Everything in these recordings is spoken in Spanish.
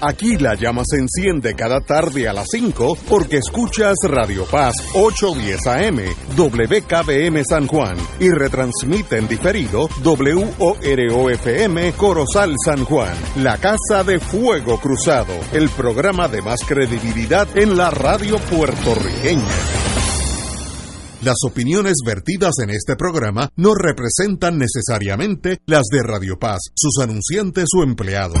Aquí la llama se enciende cada tarde a las 5 porque escuchas Radio Paz 810 AM, WKBM San Juan y retransmite en diferido WOROFM Corozal San Juan, la Casa de Fuego Cruzado, el programa de más credibilidad en la radio puertorriqueña. Las opiniones vertidas en este programa no representan necesariamente las de Radio Paz, sus anunciantes o empleados.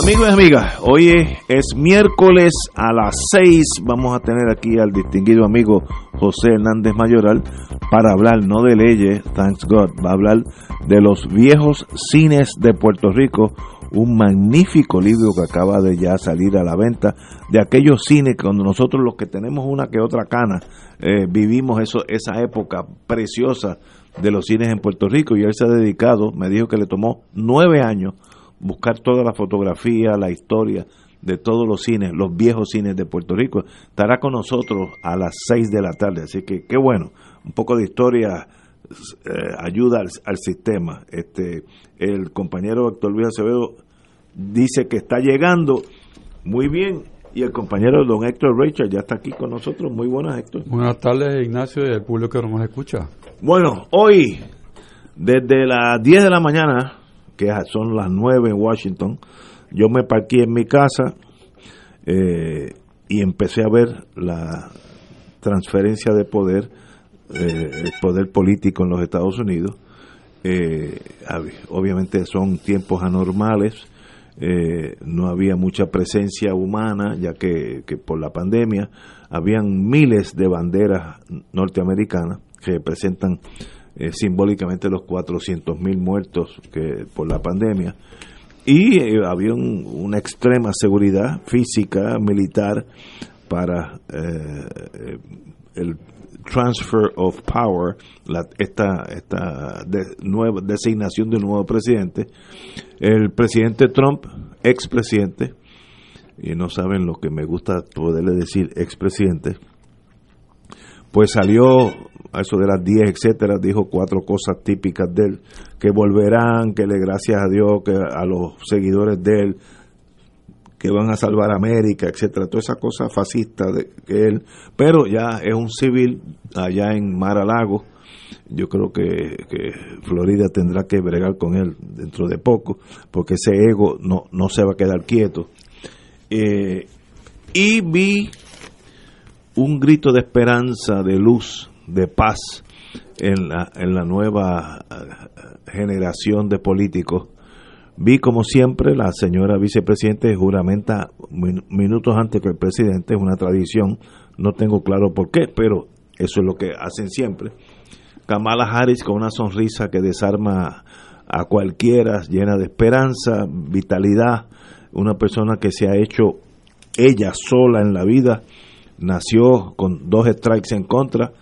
Amigos y amigas, hoy es, miércoles a las 6. Vamos a tener aquí al distinguido amigo José Hernández Mayoral para hablar no de leyes, thanks God, va a hablar de los viejos cines de Puerto Rico, un magnífico libro que acaba de ya salir a la venta, de aquellos cines cuando nosotros los que tenemos una que otra cana, eh, vivimos eso, esa época preciosa de los cines en Puerto Rico y él se ha dedicado, me dijo que le tomó nueve años buscar toda la fotografía, la historia de todos los cines, los viejos cines de Puerto Rico. Estará con nosotros a las seis de la tarde, así que qué bueno, un poco de historia eh, ayuda al, sistema. Este, el compañero Héctor Luis Acevedo dice que está llegando muy bien y el compañero don Héctor Rachel ya está aquí con nosotros. Muy buenas, Héctor. Buenas tardes, Ignacio, y el público que nos escucha. Bueno, hoy, desde las 10 de la mañana, que son las 9 en Washington, yo me parqué en mi casa eh, y empecé a ver la transferencia de poder, eh, el poder político en los Estados Unidos. Eh, obviamente son tiempos anormales, no había mucha presencia humana, ya que, que por la pandemia habían miles de banderas norteamericanas que representan eh, simbólicamente los 400 mil muertos que por la pandemia. Y eh, había una extrema seguridad física militar para eh, el transfer of power la, esta esta nueva designación de un nuevo presidente. El presidente Trump expresidente y no saben lo que me gusta poderle decir expresidente pues salió a eso de las 10, etcétera, dijo cuatro cosas típicas de él, que volverán, que le gracias a Dios, que a los seguidores de él, que van a salvar América, etcétera, toda esa cosa fascista de que él, pero ya es un civil allá en Mar a Lago, yo creo que, Florida tendrá que bregar con él dentro de poco, porque ese ego no, no se va a quedar quieto. Eh, y vi un grito de esperanza, de luz, de paz en la, en la nueva eh, generación de políticos. Vi como siempre la señora vicepresidente juramenta minutos antes que el presidente, es una tradición, no tengo claro por qué, pero eso es lo que hacen siempre. Kamala Harris con una sonrisa que desarma a cualquiera, llena de esperanza, vitalidad, una persona que se ha hecho ella sola en la vida, nació con dos strikes en contra,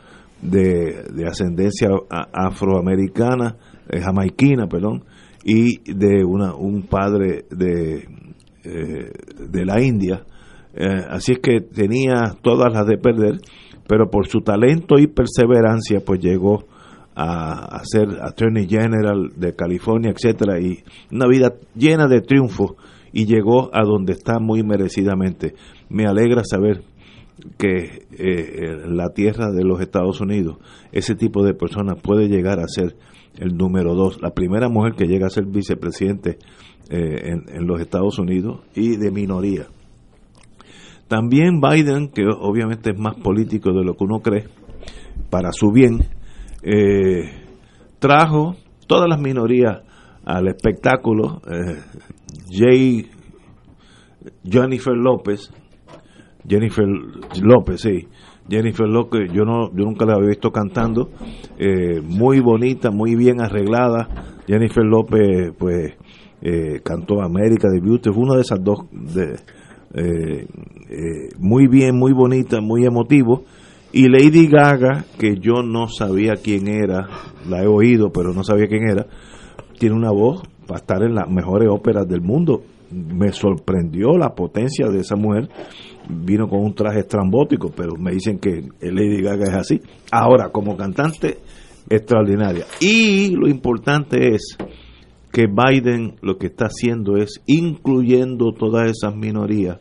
de, ascendencia afroamericana, eh, jamaiquina, perdón, y de una, un padre de, eh, de la India. Eh, así es que tenía todas las de perder, pero por su talento y perseverancia, pues llegó a, a, ser Attorney General de California, etcétera, y una vida llena de triunfos y llegó a donde está muy merecidamente. Me alegra saber que eh, la tierra de los Estados Unidos, ese tipo de personas puede llegar a ser el número dos, la primera mujer que llega a ser vicepresidente eh, en, los Estados Unidos y de minoría. También Biden, que obviamente es más político de lo que uno cree, para su bien, eh, trajo todas las minorías al espectáculo. Jay Jennifer López, Jennifer López, sí. Jennifer López, yo no, yo nunca la había visto cantando, eh, muy bonita, muy bien arreglada. Jennifer López, pues, eh, cantó América de Beauty, fue una de esas dos, de, eh, muy bien, muy bonita, muy emotivo. Y Lady Gaga, que yo no sabía quién era, la he oído, pero no sabía quién era, tiene una voz para estar en las mejores óperas del mundo. Me sorprendió la potencia de esa mujer. Vino con un traje estrambótico, pero me dicen que Lady Gaga es así. Ahora, como cantante, extraordinaria. Y lo importante es que Biden lo que está haciendo es incluyendo todas esas minorías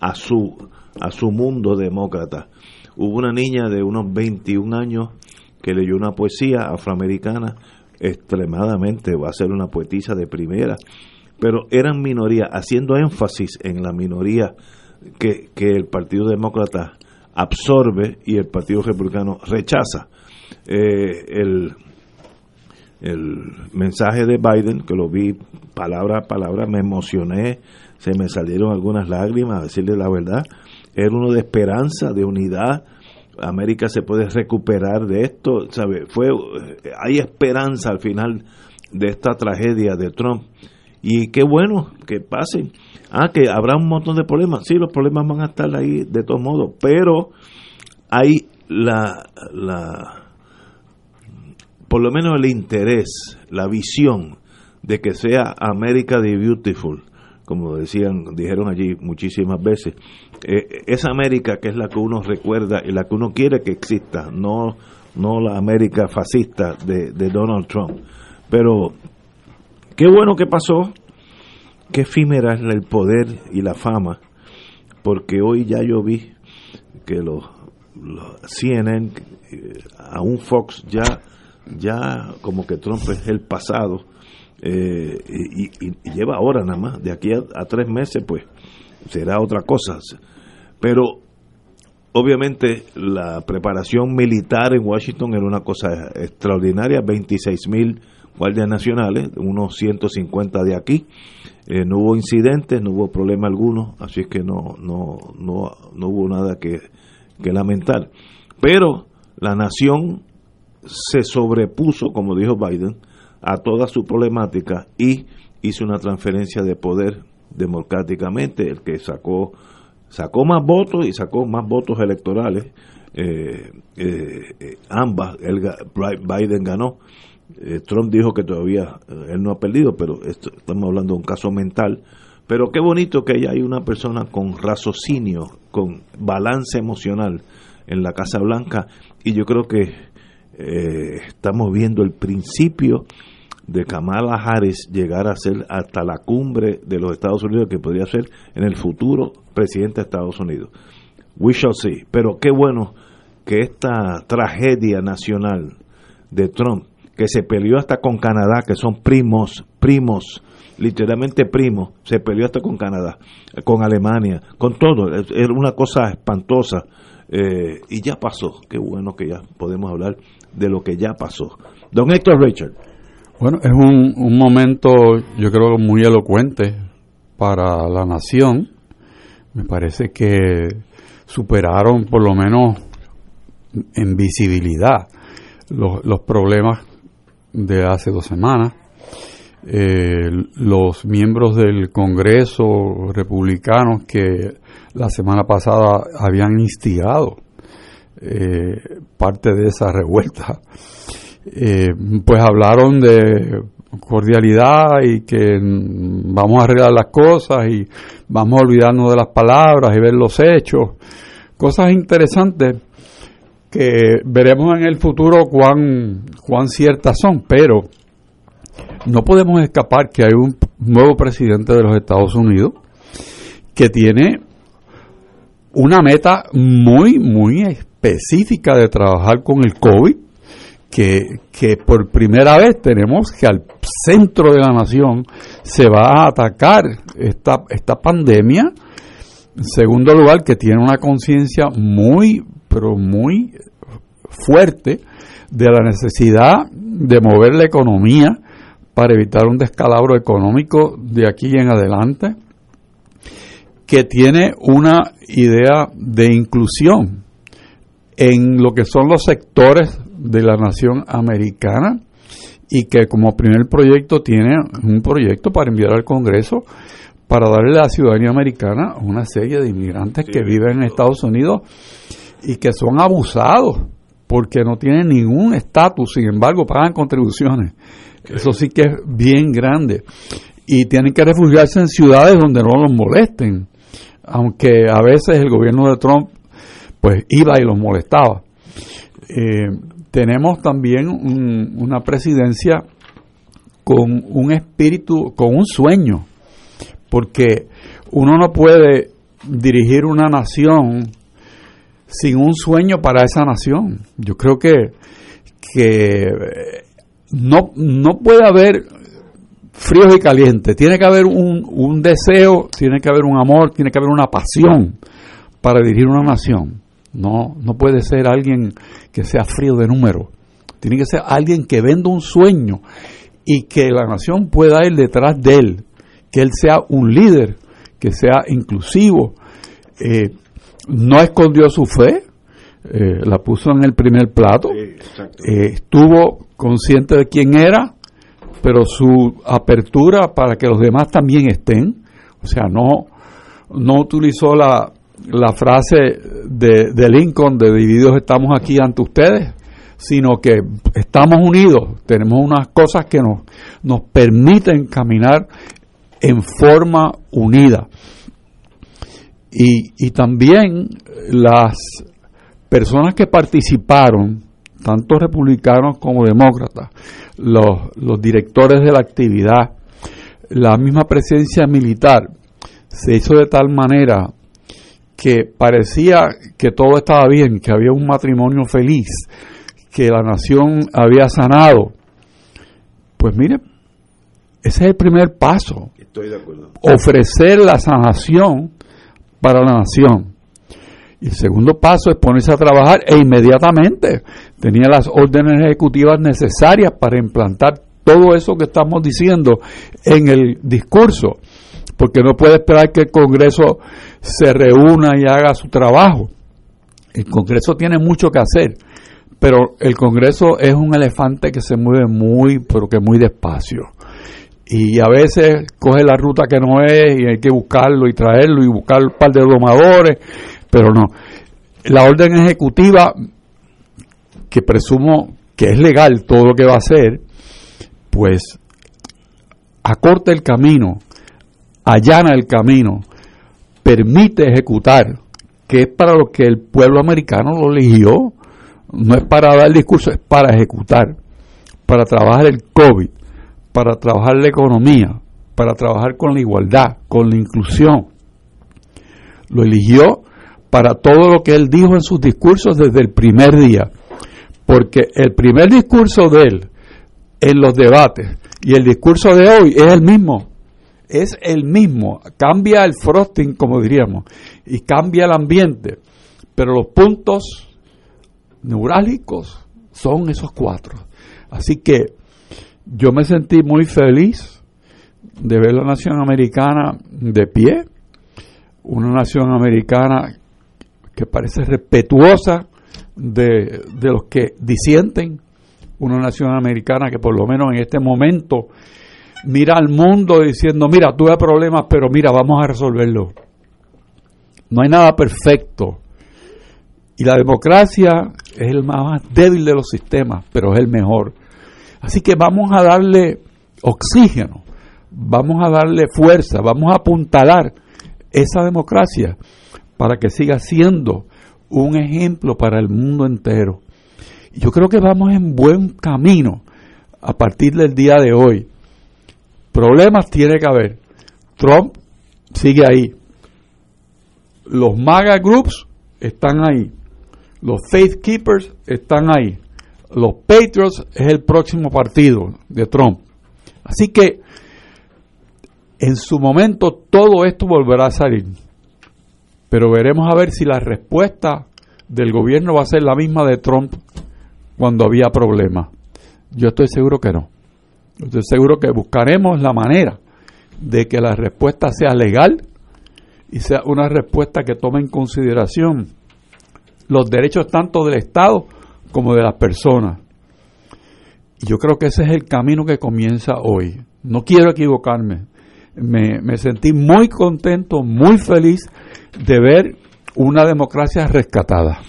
a su a su mundo demócrata. Hubo una niña de unos 21 años que leyó una poesía afroamericana extremadamente, va a ser una poetisa de primera, pero eran minorías, haciendo énfasis en la minoría que, que el Partido Demócrata absorbe y el Partido Republicano rechaza. Eh, el, el mensaje de Biden, que lo vi palabra a palabra, me emocioné, se me salieron algunas lágrimas, a decirle la verdad, era uno de esperanza, de unidad, América se puede recuperar de esto, ¿sabe? Fue, hay esperanza al final de esta tragedia de Trump. Y qué bueno que pasen. Ah, que habrá un montón de problemas. Sí, los problemas van a estar ahí de todos modos, pero hay la, la por lo menos el interés, la visión de que sea América the Beautiful, como decían, dijeron allí muchísimas veces, eh, esa América que es la que uno recuerda y la que uno quiere que exista, no, no la América fascista de, de Donald Trump. Pero qué bueno que pasó, qué efímera es el poder y la fama, porque hoy ya yo vi que los, los CNN, eh, un Fox ya, ya como que Trump es el pasado, eh, y, lleva ahora nada más, de aquí a, tres meses pues será otra cosa. Pero obviamente la preparación militar en Washington era una cosa extraordinaria, 26 mil guardias nacionales, unos 150 de aquí. Eh, no hubo incidentes, no hubo problema alguno, así es que no, no, no, no hubo nada que, que lamentar. Pero la nación se sobrepuso, como dijo Biden, a toda su problemática y hizo una transferencia de poder democráticamente, el que sacó sacó más votos y sacó más votos electorales, eh, eh, ambas, Biden ganó. Eh, Trump dijo que todavía él no ha perdido, pero estamos hablando de un caso mental. Pero qué bonito que hay una persona con raciocinio, con balance emocional en la Casa Blanca y yo creo que estamos viendo el principio de Kamala Harris llegar a ser hasta la cumbre de los Estados Unidos que podría ser en el futuro presidente de Estados Unidos. We shall see. Pero qué bueno que esta tragedia nacional de Trump, que se peleó hasta con Canadá, que son primos, primos, literalmente primos, se peleó hasta con Canadá, con Alemania, con todo. Era una cosa espantosa. Eh, y ya pasó. Qué bueno que ya podemos hablar de lo que ya pasó. Don Héctor Richard. Bueno, es un, un momento, yo creo, muy elocuente para la nación. Me parece que superaron, por lo menos en visibilidad, los, los problemas de hace dos semanas. Eh, los miembros del Congreso republicanos que la semana pasada habían instigado eh, parte de esa revuelta eh, pues hablaron de cordialidad y que vamos a arreglar las cosas y vamos a olvidarnos de las palabras y ver los hechos. Cosas interesantes que veremos en el futuro cuán, cuán ciertas son, pero no podemos escapar que hay un nuevo presidente de los Estados Unidos que tiene una meta muy, muy específica de trabajar con el COVID que, por primera vez tenemos que al centro de la nación se va a atacar esta, esta pandemia. En segundo lugar, que tiene una conciencia muy, pero muy fuerte de la necesidad de mover la economía para evitar un descalabro económico de aquí en adelante, que tiene una idea de inclusión en lo que son los sectores de la nación americana y que como primer proyecto tiene un proyecto para enviar al Congreso para darle a la ciudadanía americana una serie de inmigrantes que viven en Estados Unidos y que son abusados porque no tienen ningún estatus, sin embargo pagan contribuciones. Eso sí que es bien grande. Y tienen que refugiarse en ciudades donde no los molesten, aunque a veces el gobierno de Trump pues iba y los molestaba. Eh, tenemos también una presidencia con un espíritu, con un sueño, porque uno no puede dirigir una nación sin un sueño para esa nación. Yo creo que, que no, no puede haber fríos y calientes, tiene que haber un, un deseo, tiene que haber un amor, tiene que haber una pasión para dirigir una nación. No, no puede ser alguien que sea frío de número. Tiene que ser alguien que venda un sueño y que la nación pueda ir detrás de él, que él sea un líder, que sea inclusivo. Eh, no escondió su fe, eh, la puso en el primer plato, eh, estuvo consciente de quién era, pero su apertura para que los demás también estén, o sea, no, no utilizó la, la frase de, de Lincoln de divididos estamos aquí ante ustedes, sino que estamos unidos, tenemos unas cosas que nos, nos permiten caminar en forma unida. Y, y también las personas que participaron, tanto republicanos como demócratas, los, los directores de la actividad, la misma presencia militar, se hizo de tal manera que parecía que todo estaba bien, que había un matrimonio feliz, que la nación había sanado. Pues mire, ese es el primer paso. Estoy de acuerdo. Ofrecer la sanación para la nación. Y el segundo paso es ponerse a trabajar e inmediatamente tenía las órdenes ejecutivas necesarias para implantar todo eso que estamos diciendo en el discurso, porque no puede esperar que el Congreso se reúna y haga su trabajo. El Congreso tiene mucho que hacer, pero el Congreso es un elefante que se mueve muy, pero que muy despacio. Y a veces coge la ruta que no es y hay que buscarlo y traerlo y buscar un par de domadores, pero no. La orden ejecutiva, que presumo que es legal todo lo que va a hacer, pues acorta el camino, allana el camino, permite ejecutar, que es para lo que el pueblo americano lo eligió no es para dar discurso, es para ejecutar, para trabajar el COVID, para trabajar la economía, para trabajar con la igualdad, con la inclusión. Lo eligió para todo lo que él dijo en sus discursos desde el primer día, porque el primer discurso de él en los debates y el discurso de hoy es el mismo, es el mismo, cambia el frosting, como diríamos, y cambia el ambiente, pero los puntos neurálgicos son esos cuatro. Así que yo me sentí muy feliz de ver la nación americana de pie, una nación americana que parece respetuosa de, de los que disienten, una nación americana que por lo menos en este momento mira al mundo diciendo, mira, tuve problemas, pero mira, vamos a resolverlo. No hay nada perfecto. Y la democracia es el más débil de los sistemas, pero es el mejor. Así que vamos a darle oxígeno, vamos a darle fuerza, vamos a apuntalar esa democracia para que siga siendo un ejemplo para el mundo entero. Yo creo que vamos en buen camino a partir del día de hoy. Problemas tiene que haber. Trump sigue ahí. Los MAGA groups están ahí. Los Faith Keepers están ahí. Los Patriots es el próximo partido de Trump. Así que en su momento todo esto volverá a salir. Pero veremos a ver si la respuesta del gobierno va a ser la misma de Trump cuando había problemas. Yo estoy seguro que no. Estoy seguro que buscaremos la manera de que la respuesta sea legal y sea una respuesta que tome en consideración los derechos tanto del Estado como de las personas. Y yo creo que ese es el camino que comienza hoy. No quiero equivocarme. Me, me sentí muy contento, muy feliz de ver una democracia rescatada.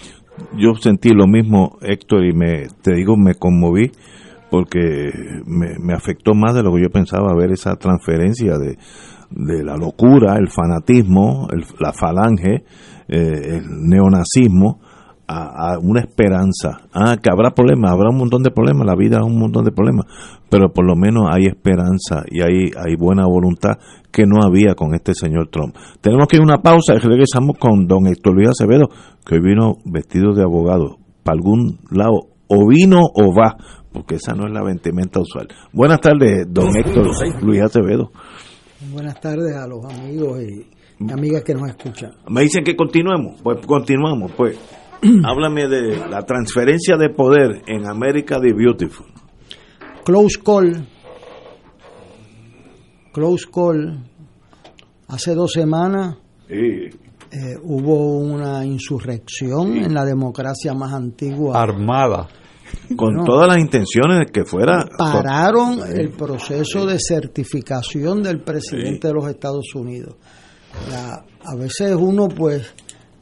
yo sentí lo mismo, Héctor, y me, te digo, me conmoví porque me, afectó más de lo que yo pensaba ver esa transferencia de, de la locura, el fanatismo, la falange, eh, el neonazismo, a, una esperanza. Ah, que habrá problemas, habrá un montón de problemas, la vida es un montón de problemas, pero por lo menos hay esperanza y hay, hay buena voluntad que no había con este señor Trump. Tenemos que ir a una pausa y regresamos con don Héctor Luis Acevedo, que hoy vino vestido de abogado, para algún lado, o vino o va, porque esa no es la vestimenta usual. Buenas tardes, don Héctor Luis Acevedo. Buenas tardes a los amigos y amigas que nos escuchan. Me dicen que continuemos, pues continuamos, pues. Háblame de la transferencia de poder en América de Beautiful. Close call. Close call. Hace dos semanas eh, hubo una insurrección en la democracia más antigua. Armada. Con todas las intenciones de que fuera. Pararon el proceso de certificación del presidente de los Estados Unidos. a veces uno, pues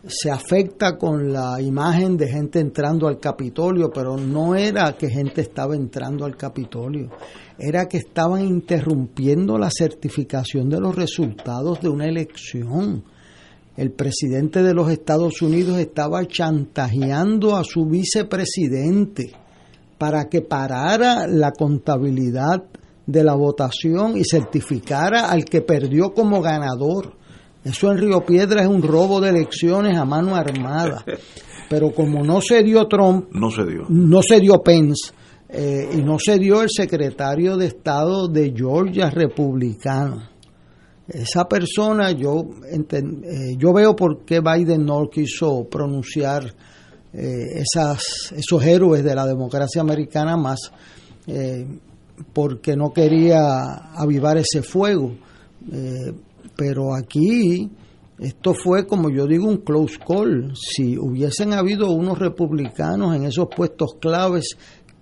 se afecta con la imagen de gente entrando al Capitolio, pero no era que gente estaba entrando al Capitolio, era que estaban interrumpiendo la certificación de los resultados de una elección. El presidente de los Estados Unidos estaba chantajeando a su vicepresidente para que parara la contabilidad de la votación y certificara al que perdió como ganador eso en Río Piedra es un robo de elecciones a mano armada. Pero como no se dio Trump, no se dio, no se dio Pence eh, y no se dio el secretario de Estado de Georgia republicano. Esa persona, yo, eh, yo veo por qué Biden no quiso pronunciar eh, esas, esos héroes de la democracia americana más, porque no quería avivar ese fuego. Pero aquí esto fue, como yo digo, un close call. Si hubiesen habido unos republicanos en esos puestos claves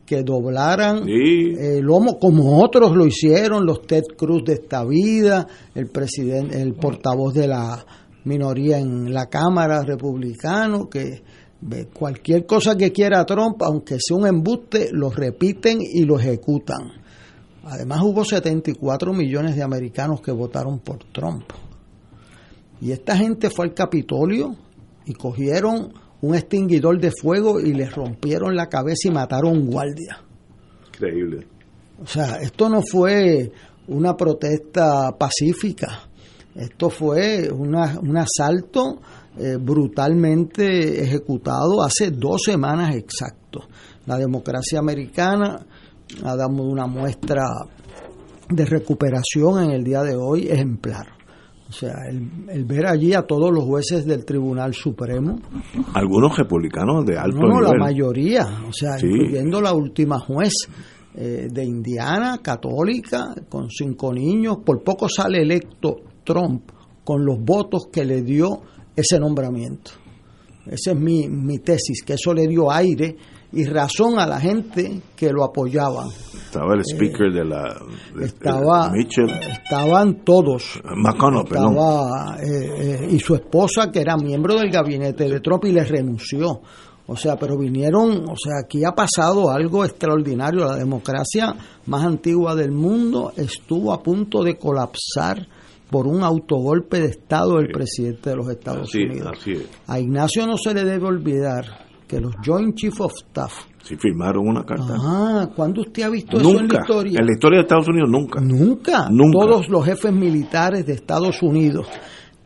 que doblaran el lomo como otros lo hicieron, los Ted Cruz de esta vida, el presidente, el portavoz de la minoría en la Cámara republicano, que cualquier cosa que quiera Trump, aunque sea un embuste, lo repiten y lo ejecutan. Además hubo 74 millones de americanos que votaron por Trump. Y esta gente fue al Capitolio y cogieron un extinguidor de fuego y les rompieron la cabeza y mataron un guardia. Increíble. O sea, esto no fue una protesta pacífica. Esto fue un asalto eh, brutalmente ejecutado hace dos semanas exactos. La democracia americana ha dado una muestra de recuperación en el día de hoy ejemplar. O sea, el, ver allí a todos los jueces del Tribunal Supremo. Algunos republicanos de alto no, la mayoría, o sea, incluyendo la última juez eh, de Indiana, católica, con cinco niños. Por poco sale electo Trump con los votos que le dio ese nombramiento. Esa es mi, mi tesis, que eso le dio aire y razón a la gente que lo apoyaban. Estaba el speaker de la estaba, estaban todos. McConnell, estaba, eh, eh, y su esposa que era miembro del gabinete de Trump y le renunció. O sea, pero vinieron, o sea, aquí ha pasado algo extraordinario. La democracia más antigua del mundo estuvo a punto de colapsar por un autogolpe de Estado del presidente de los Estados Unidos. A Ignacio no se le debe olvidar que los Joint Chief of Staff si firmaron una carta. Ah, ¿cuándo usted ha visto eso en la historia? En la historia de Estados Unidos nunca. Nunca. Nunca. Todos los jefes militares de Estados Unidos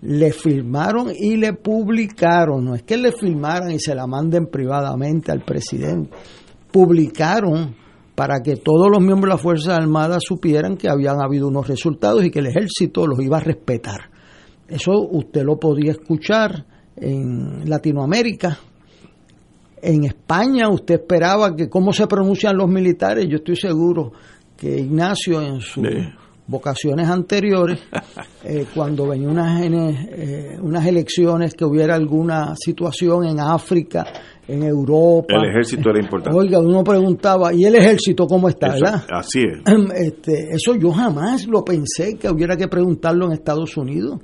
le firmaron y le publicaron. No es que le firmaran y se la manden privadamente al presidente. Publicaron para que todos los miembros de las Fuerzas Armadas supieran que habían habido unos resultados y que el ejército los iba a respetar. Eso usted lo podía escuchar en Latinoamérica, en España usted esperaba que cómo se pronuncian los militares, yo estoy seguro que Ignacio en sus vocaciones anteriores, eh, cuando venía unas, eh, unas elecciones, que hubiera alguna situación en África, en Europa. El ejército era importante. Oiga, uno preguntaba, ¿y el ejército cómo está? ¿verdad? Así es. Este, eso yo jamás lo pensé que hubiera que preguntarlo en Estados Unidos.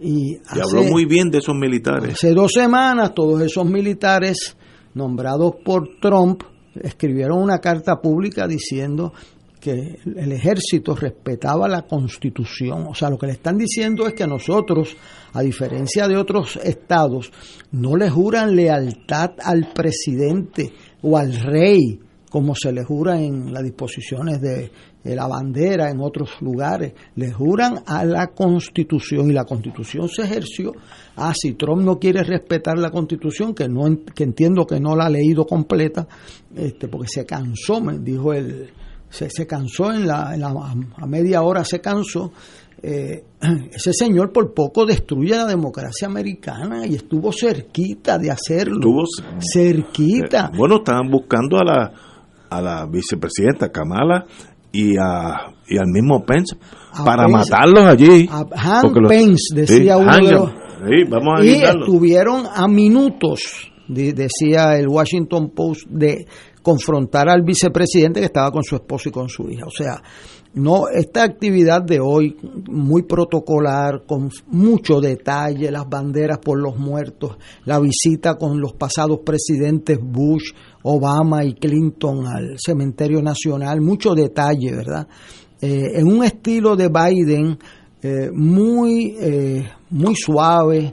Y, habló muy bien de esos militares. Hace dos semanas todos esos militares nombrados por Trump escribieron una carta pública diciendo que el ejército respetaba la constitución. O sea, lo que le están diciendo es que nosotros, a diferencia de otros estados, no le juran lealtad al presidente o al rey, como se le jura en las disposiciones de, la bandera en otros lugares, le juran a la constitución y la constitución se ejerció. Ah, si Trump no quiere respetar la constitución, que, no, que entiendo que no la ha leído completa, este, porque se cansó, me dijo el, se, se cansó en la, a media hora se cansó. Eh, ese señor por poco destruye la democracia americana y estuvo cerquita de hacerlo. Estuvo cerquita. Eh, bueno, estaban buscando a la, a la vicepresidenta Kamala y, a, y al mismo Pence para matarlos allí. A Han Pence, decía uno de los, vamos a y estuvieron a minutos, decía el Washington Post, de confrontar al vicepresidente que estaba con su esposo y con su hija. O sea, no esta actividad de hoy muy protocolar, con mucho detalle, las banderas por los muertos, la visita con los pasados presidentes Bush, Obama y Clinton al cementerio nacional, mucho detalle, ¿verdad? Eh, en un estilo de Biden eh, muy eh, muy suave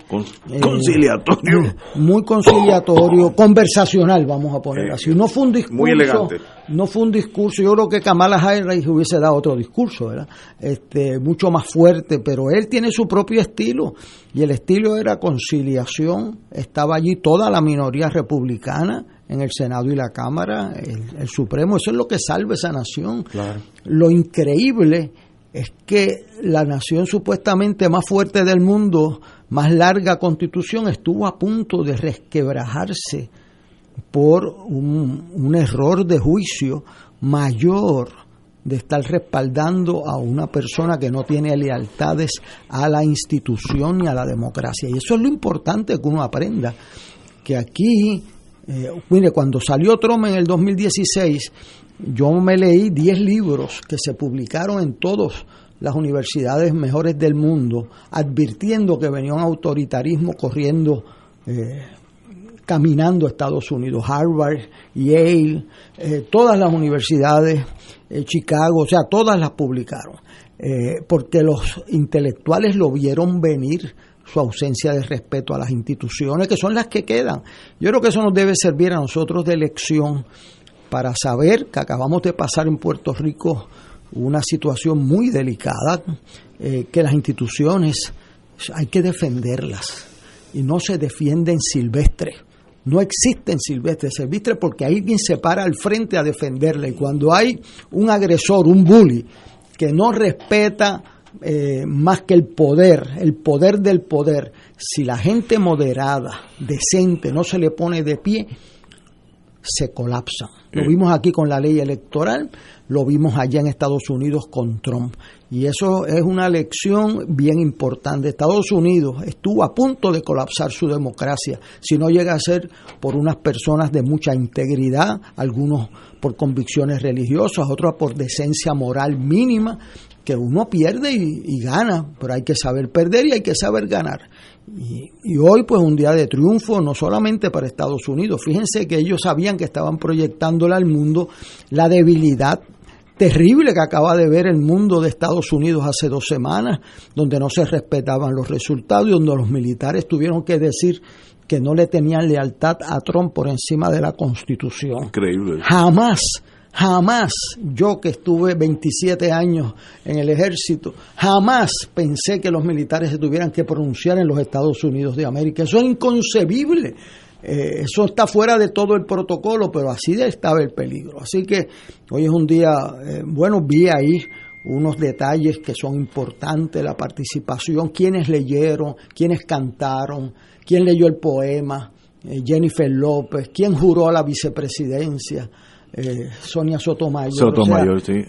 eh, conciliatorio. muy conciliatorio conversacional vamos a poner así. No fue un discurso muy elegante. no fue un discurso. Yo creo que Kamala Harris hubiese dado otro discurso ¿verdad? este mucho más fuerte pero él tiene su propio estilo. Y el estilo era conciliación. Estaba allí toda la minoría republicana en el Senado y la Cámara el, el Supremo eso es lo que salva esa nación claro. lo increíble es que la nación supuestamente más fuerte del mundo, más larga constitución, estuvo a punto de resquebrajarse por un, error de juicio mayor de estar respaldando a una persona que no tiene lealtades a la institución y a la democracia. Y eso es lo importante que uno aprenda, que aquí, eh, mire, cuando salió Trump en el 2016, yo me leí 10 libros que se publicaron en todas las universidades mejores del mundo, advirtiendo que venía un autoritarismo corriendo, eh, caminando a Estados Unidos. Harvard, Yale, eh, todas las universidades, eh, Chicago, o sea, todas las publicaron. porque los intelectuales lo vieron venir su ausencia de respeto a las instituciones, que son las que quedan. Yo creo que eso nos debe servir a nosotros de lección para saber que acabamos de pasar en Puerto Rico una situación muy delicada, eh, que las instituciones hay que defenderlas y no se defienden silvestres. No existen silvestres, silvestres porque alguien se para al frente a defenderla y cuando hay un agresor, un bully, que no respeta eh, más que el poder, el poder del poder, si la gente moderada, decente, no se le pone de pie, se colapsa. Lo vimos aquí con la ley electoral, lo vimos allá en Estados Unidos con Trump. Y eso es una lección bien importante. Estados Unidos estuvo a punto de colapsar su democracia si no llega a ser por unas personas de mucha integridad, algunos por convicciones religiosas, otros por decencia moral mínima, que uno pierde y, gana, pero hay que saber perder y hay que saber ganar. Y, y, hoy pues un día de triunfo no solamente para Estados Unidos, fíjense que ellos sabían que estaban proyectándole al mundo la debilidad terrible que acaba de ver el mundo de Estados Unidos hace dos semanas, donde no se respetaban los resultados y donde los militares tuvieron que decir que no le tenían lealtad a Trump por encima de la Constitución. Increíble. Jamás, jamás, yo que estuve 27 años en el ejército, jamás pensé que los militares se tuvieran que pronunciar en los Estados Unidos de América. Eso es inconcebible. Eh, eso está fuera de todo el protocolo, pero así estaba el peligro. Así que hoy es un día, eh, bueno, vi ahí unos detalles que son importantes, la participación, quiénes leyeron, quiénes cantaron, quién leyó el poema, eh, Jennifer López, quién juró a la vicepresidencia. Sonia Sotomayor. Sotomayor, sí.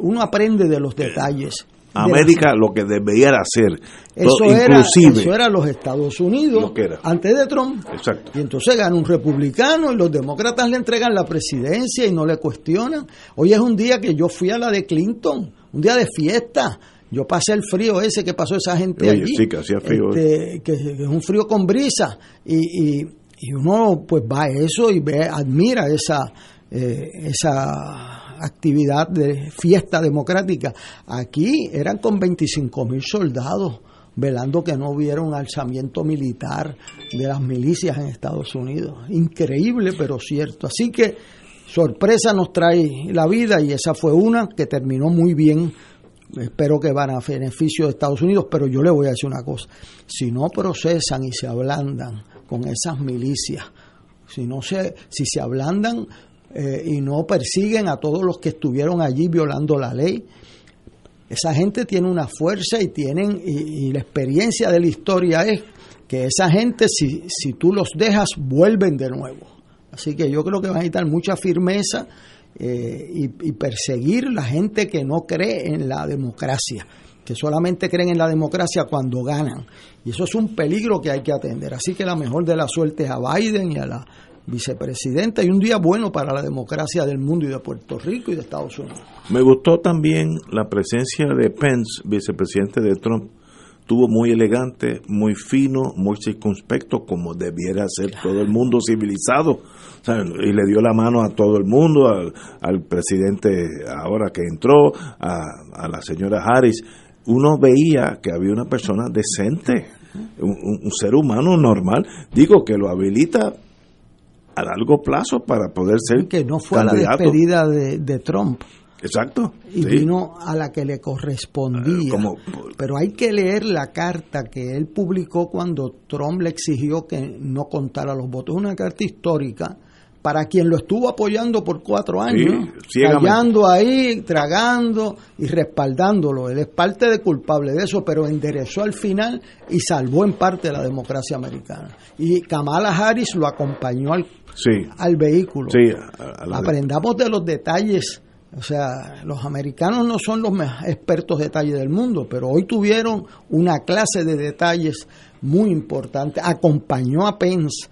uno aprende de los detalles. América lo que debería hacer. Eso, era, eso era los Estados Unidos antes de Trump. Exacto. Y entonces gana un republicano y los demócratas le entregan la presidencia y no le cuestionan. Hoy es un día que yo fui a la de Clinton, un día de fiesta. Yo pasé el frío ese que pasó esa gente allí. Sí, que hacía frío. Este, que, es un frío con brisa. Y, y, y, uno pues va a eso y ve, admira esa, eh, esa actividad de fiesta democrática. Aquí eran con 25 mil soldados velando que no hubiera un alzamiento militar de las milicias en Estados Unidos. Increíble, pero cierto. Así que sorpresa nos trae la vida y esa fue una que terminó muy bien. Espero que van a beneficio de Estados Unidos, pero yo le voy a decir una cosa. Si no procesan y se ablandan con esas milicias, si, no se, si se ablandan eh, y no persiguen a todos los que estuvieron allí violando la ley, esa gente tiene una fuerza y tienen y, la experiencia de la historia es que esa gente si, si tú los dejas vuelven de nuevo. Así que yo creo que va a necesitar mucha firmeza eh, y, perseguir la gente que no cree en la democracia, que solamente creen en la democracia cuando ganan. Y eso es un peligro que hay que atender. Así que la mejor de las suertes a Biden y a la vicepresidenta y un día bueno para la democracia del mundo y de Puerto Rico y de Estados Unidos. Me gustó también la presencia de Pence, vicepresidente de Trump. Tuvo muy elegante, muy fino, muy circunspecto, como debiera ser todo el mundo civilizado. y le dio la mano a todo el mundo, al, presidente ahora que entró, a, a, la señora Harris. Uno veía que había una persona decente, un, un ser humano normal. Digo que lo habilita a largo plazo para poder ser que no fue la despedida de, Trump. Exacto y vino a la que le correspondía. Eh, pero hay que leer la carta que él publicó cuando Trump le exigió que no contara los votos. Una carta histórica para quien lo estuvo apoyando por cuatro años, callando ahí, tragando y respaldándolo. Él es parte de culpable de eso, pero enderezó al final y salvó en parte la democracia americana. Y Kamala Harris lo acompañó al, al vehículo. Aprendamos de los detalles. O sea, los americanos no son los expertos detalles del mundo, pero hoy tuvieron una clase de detalles muy importante. Acompañó a Pence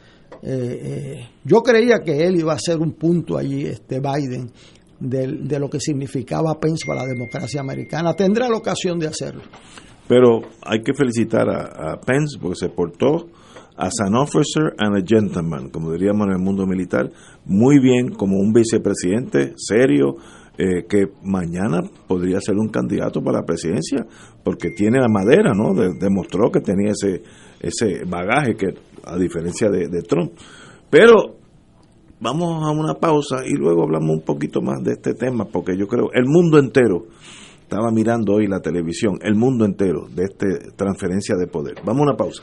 eh, eh, yo creía que él iba a ser un punto allí, este Biden, de, lo que significaba Pence para la democracia americana. Tendrá la ocasión de hacerlo. Pero hay que felicitar a, Pence porque se portó as an officer and a gentleman, como diríamos en el mundo militar, muy bien como un vicepresidente serio, eh, que mañana podría ser un candidato para la presidencia, porque tiene la madera, ¿no? demostró que tenía ese, ese bagaje que a diferencia de, Trump. Pero vamos a una pausa y luego hablamos un poquito más de este tema, porque yo creo el mundo entero estaba mirando hoy la televisión, el mundo entero de esta transferencia de poder. Vamos a una pausa.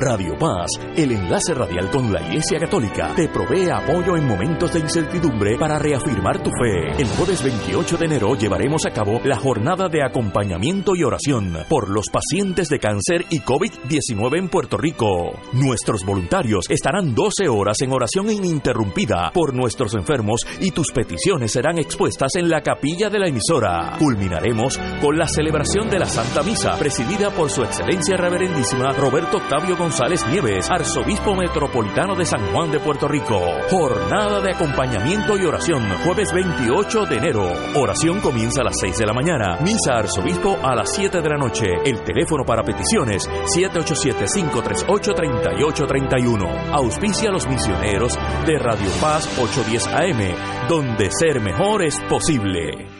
Radio Paz, el enlace radial con la Iglesia Católica, te provee apoyo en momentos de incertidumbre para reafirmar tu fe. El jueves 28 de enero llevaremos a cabo la jornada de acompañamiento y oración por los pacientes de cáncer y COVID-19 en Puerto Rico. Nuestros voluntarios estarán 12 horas en oración ininterrumpida por nuestros enfermos y tus peticiones serán expuestas en la capilla de la emisora. Culminaremos con la celebración de la Santa Misa, presidida por su excelencia reverendísima Roberto Octavio González González Nieves, arzobispo metropolitano de San Juan de Puerto Rico. Jornada de acompañamiento y oración, jueves 28 de enero. Oración comienza a las 6 de la mañana. Misa arzobispo a las 7 de la noche. El teléfono para peticiones 787-538-3831. Auspicia a los misioneros de Radio Paz 810 AM, donde ser mejor es posible.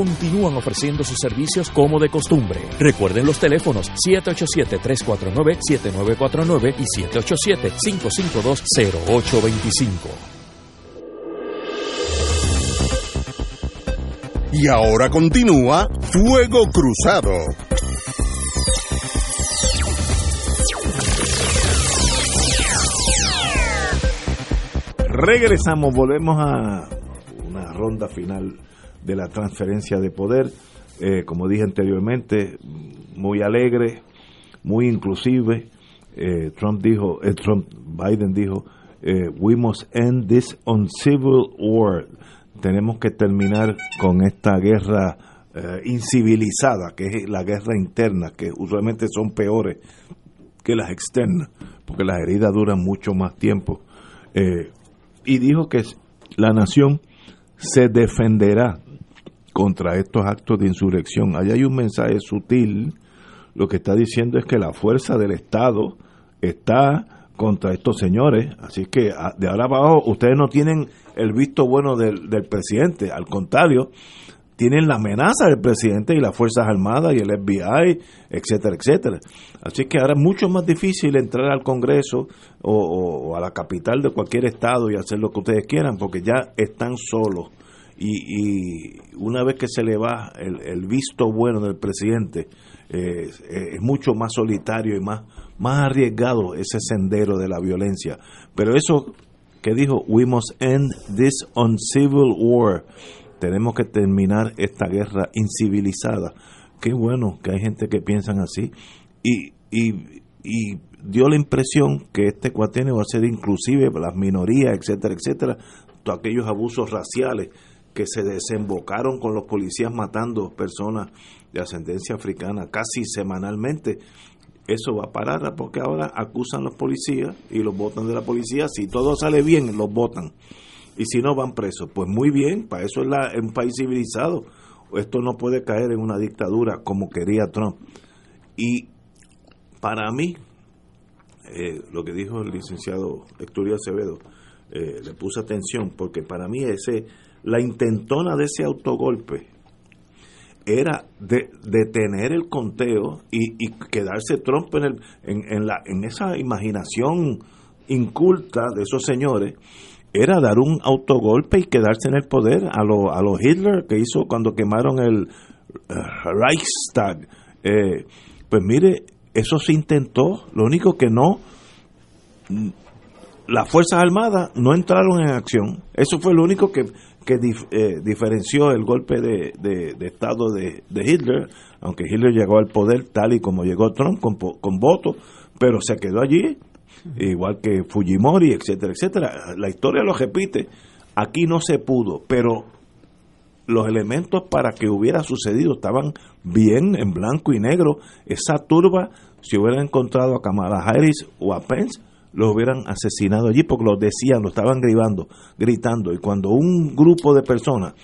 continúan ofreciendo sus servicios como de costumbre. Recuerden los teléfonos 787-349-7949 y 787-552-0825. Y ahora continúa Fuego Cruzado. Regresamos, volvemos a una ronda final de la transferencia de poder. Eh, como dije anteriormente, muy alegre, muy inclusive. Eh, Trump dijo, eh, Trump, Biden dijo, we must end this uncivil war. Tenemos que terminar con esta guerra incivilizada, que es la guerra interna, que usualmente son peores que las externas, porque las heridas duran mucho más tiempo. y dijo que la nación se defenderá contra estos actos de insurrección. Allá hay un mensaje sutil. Lo que está diciendo es que la fuerza del Estado está contra estos señores. Así que de ahora abajo ustedes no tienen el visto bueno del, del presidente. Al contrario, tienen la amenaza del presidente y las Fuerzas Armadas y el FBI, etcétera, etcétera. Así que ahora es mucho más difícil entrar al Congreso o, a la capital de cualquier estado y hacer lo que ustedes quieran, porque ya están solos y, una vez que se le va el, visto bueno del presidente, eh, es mucho más solitario y más, más arriesgado ese sendero de la violencia. Pero eso que dijo, we must end this uncivil war, tenemos que terminar esta guerra incivilizada. Qué bueno que hay gente que piensan así. Y, y, y dio la impresión que este cuatenio va a ser inclusive las minorías, etcétera, etcétera, todos aquellos abusos raciales que se desembocaron con los policías matando personas de ascendencia africana casi semanalmente. Eso va a parar porque ahora acusan a los policías y los votan de la policía. Si todo sale bien, los votan. Y si no, van presos. Pues muy bien, para eso es la, un país civilizado. Esto no puede caer en una dictadura como quería Trump. Y para mí, eh, lo que dijo el licenciado Héctor Acevedo, eh, le puse atención porque para mí ese la intentona de ese autogolpe era de detener el conteo y, quedarse Trump en, el, en, la, en esa imaginación inculta de esos señores, era dar un autogolpe y quedarse en el poder a los a los Hitler que hizo cuando quemaron el eh, Reichstag. Eh, pues mire, eso se intentó, lo único que no, las Fuerzas Armadas no entraron en acción. Eso fue lo único que que eh, diferenció el golpe de, de, Estado de, Hitler, aunque Hitler llegó al poder tal y como llegó Trump con, con votos, pero se quedó allí, igual que Fujimori, etcétera, etcétera. La historia lo repite. Aquí no se pudo, pero los elementos para que hubiera sucedido estaban bien en blanco y negro. Esa turba, si hubiera encontrado a Kamala Harris o a Pence, los hubieran asesinado allí porque lo decían, lo estaban gritando, gritando. Y cuando un grupo de personas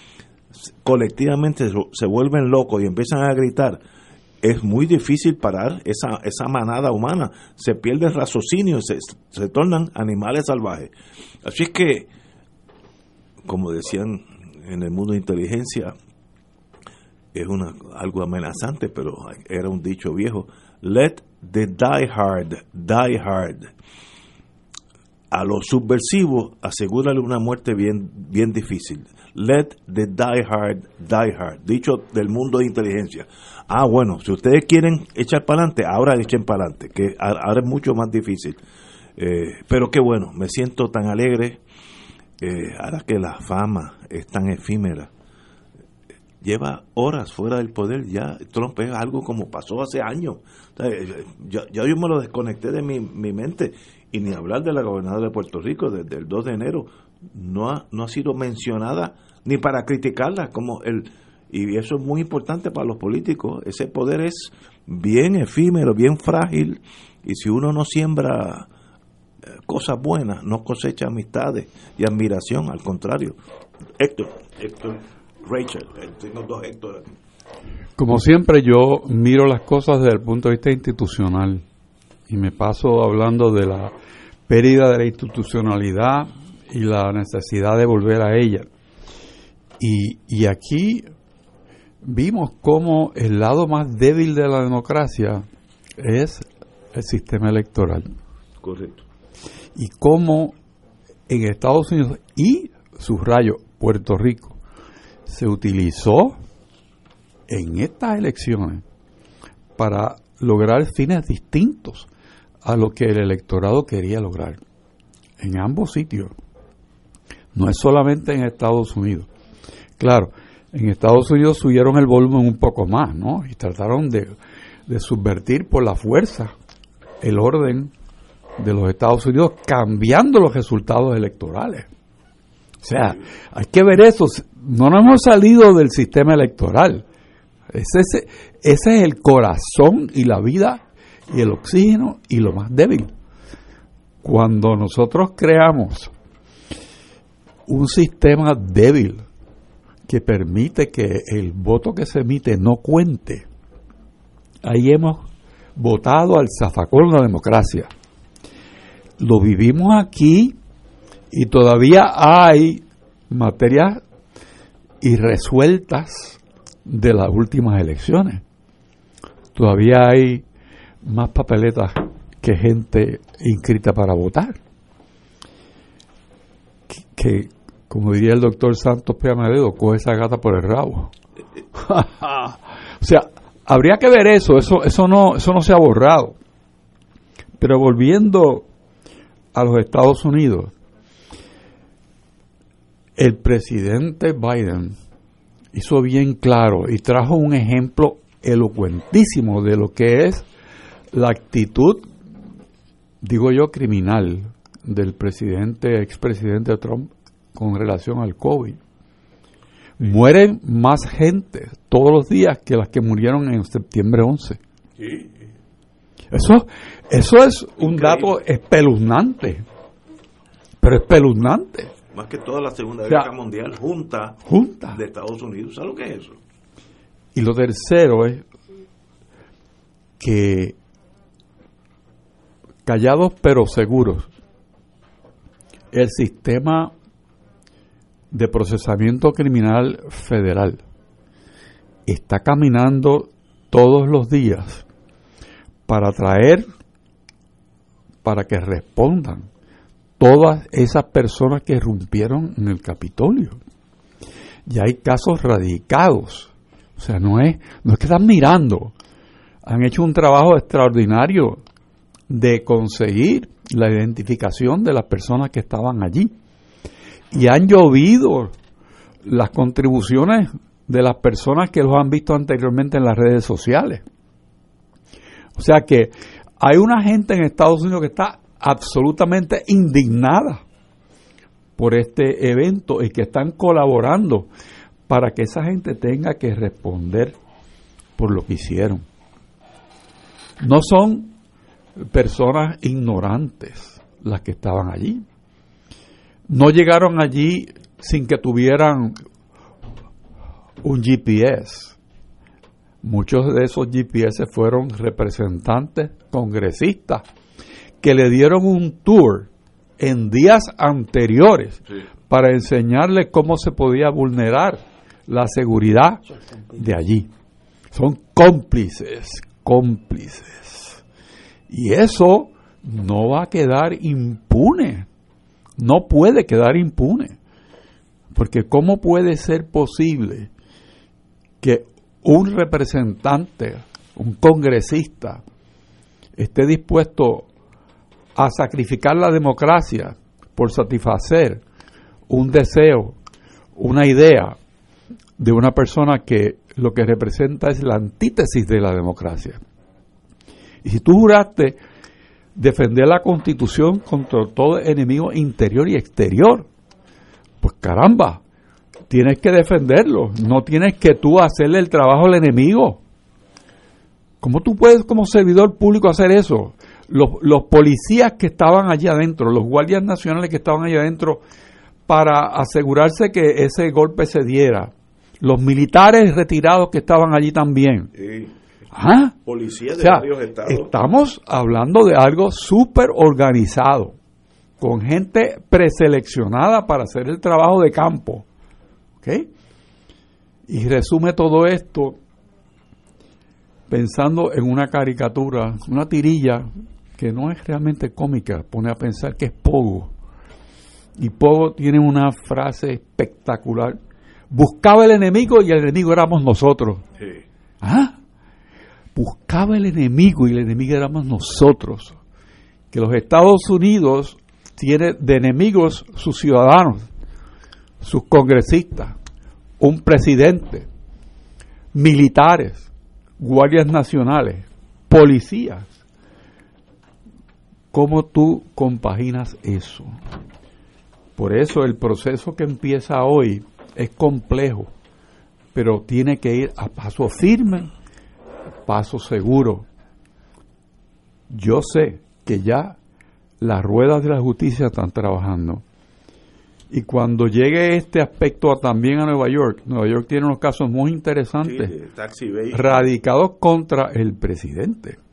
colectivamente se vuelven locos y empiezan a gritar, es muy difícil parar esa, esa manada humana. Se pierde el raciocinio, se, se tornan animales salvajes. Así es que, como decían en el mundo de inteligencia, es una, algo amenazante, pero era un dicho viejo. Let the die hard die hard a los subversivos asegúrale una muerte bien, bien difícil. let the die hard die hard, dicho del mundo de inteligencia. Ah, bueno, si ustedes quieren echar para adelante, ahora echen para adelante, que ahora es mucho más difícil. Eh, pero qué bueno, me siento tan alegre, eh, ahora que la fama es tan efímera. Lleva horas fuera del poder, ya Trump es algo como pasó hace años. ya, yo me lo desconecté de mi, mi mente y ni hablar de la gobernadora de Puerto Rico desde el 2 de enero no ha, no ha sido mencionada ni para criticarla como el y eso es muy importante para los políticos ese poder es bien efímero bien frágil y si uno no siembra eh, cosas buenas no cosecha amistades y admiración al contrario. Héctor Héctor Rachel eh, tengo dos Héctor como siempre yo miro las cosas desde el punto de vista institucional y me paso hablando de la pérdida de la institucionalidad y la necesidad de volver a ella. Y, y aquí vimos cómo el lado más débil de la democracia es el sistema electoral. Correcto. Y cómo en Estados Unidos y subrayo Puerto Rico se utilizó en estas elecciones para lograr fines distintos a lo que el electorado quería lograr en ambos sitios. No es solamente en Estados Unidos. Claro, en Estados Unidos subieron el volumen un poco más, ¿no? Y trataron de, subvertir por la fuerza el orden de los Estados Unidos cambiando los resultados electorales. O sea, hay que ver eso. No nos hemos salido del sistema electoral. Ese, ese es el corazón y la vida y el oxígeno y lo más débil. Cuando nosotros creamos un sistema débil que permite que el voto que se emite no cuente, ahí hemos votado al zafacón de la democracia. Lo vivimos aquí y todavía hay materias irresueltas de las últimas elecciones. Todavía hay más papeletas que gente inscrita para votar. Que, como diría el doctor Santos Peamaredo, coge esa gata por el rabo. o sea, habría que ver eso, eso, eso no, eso no se ha borrado. Pero volviendo a los Estados Unidos, el presidente Biden hizo bien claro y trajo un ejemplo elocuentísimo de lo que es la actitud, digo yo, criminal del presidente, expresidente Trump con relación al COVID. Mueren más gente todos los días que las que murieron en septiembre 11. Eso, eso es un dato espeluznante, pero espeluznante. Más que toda la Segunda Guerra Mundial junta, junta de Estados Unidos. ¿Sabes lo que es eso? Y lo tercero es que callados pero seguros, el sistema de procesamiento criminal federal está caminando todos los días para traer, para que respondan todas esas personas que irrumpieron en el Capitolio. Ya hay casos radicados. O sea, no es, no es que están mirando. Han hecho un trabajo extraordinario de conseguir la identificación de las personas que estaban allí. Y han llovido las contribuciones de las personas que los han visto anteriormente en las redes sociales. O sea que hay una gente en Estados Unidos que está absolutamente indignada por este evento y que están colaborando para que esa gente tenga que responder por lo que hicieron. No son personas ignorantes las que estaban allí. No llegaron allí sin que tuvieran un GPS. Muchos de esos GPS fueron representantes congresistas que le dieron un tour en días anteriores para enseñarle cómo se podía vulnerar la seguridad de allí. Son cómplices, cómplices. Y eso no va a quedar impune. No puede quedar impune. Porque ¿cómo puede ser posible que un representante, un congresista, esté dispuesto a sacrificar la democracia por satisfacer un deseo, una idea de una persona que lo que representa es la antítesis de la democracia. Y si tú juraste defender la constitución contra todo enemigo interior y exterior, pues caramba, tienes que defenderlo, no tienes que tú hacerle el trabajo al enemigo. ¿Cómo tú puedes como servidor público hacer eso? Los, policías que estaban allí adentro, los guardias nacionales que estaban allí adentro, para asegurarse que ese golpe se diera, los militares retirados que estaban allí también. ¿Ah? Policías de varios estados. Estamos hablando de algo súper organizado, con gente preseleccionada para hacer el trabajo de campo. ¿Ok? Y resume todo esto pensando en una caricatura, una tirilla que no es realmente cómica, pone a pensar que es Pogo. Y Pogo tiene una frase espectacular. Buscaba el enemigo y el enemigo éramos nosotros. ¿Ah? Buscaba el enemigo y el enemigo éramos nosotros. Que los Estados Unidos tiene de enemigos sus ciudadanos, sus congresistas, un presidente, militares, guardias nacionales, policías. ¿Cómo tú compaginas eso? Por eso el proceso que empieza hoy es complejo, pero tiene que ir a paso firme, paso seguro. Yo sé que ya las ruedas de la justicia están trabajando. Y cuando llegue este aspecto también a Nueva York, Nueva York tiene unos casos muy interesantes radicados contra el presidente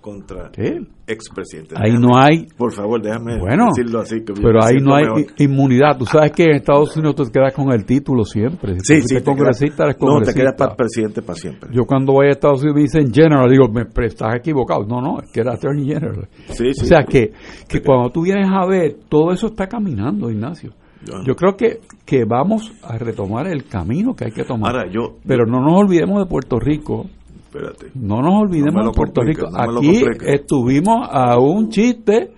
contra el expresidente. Ahí no hay. Por favor, déjame bueno, decirlo así. pero ahí no hay inmunidad. Tú sabes que en Estados Unidos te quedas con el título siempre. sí, sí. congresista, eres congresista. No, te quedas para presidente para siempre. Yo cuando voy a Estados Unidos me dicen general, digo, me estás equivocado. No, no, es que era attorney general. Sí, sí. O sea que, que cuando tú vienes a ver, todo eso está caminando, Ignacio. Yo creo que, que vamos a retomar el camino que hay que tomar. Ahora, yo, pero no nos olvidemos de Puerto Rico, no nos olvidemos de Puerto Rico. Aquí estuvimos a un chiste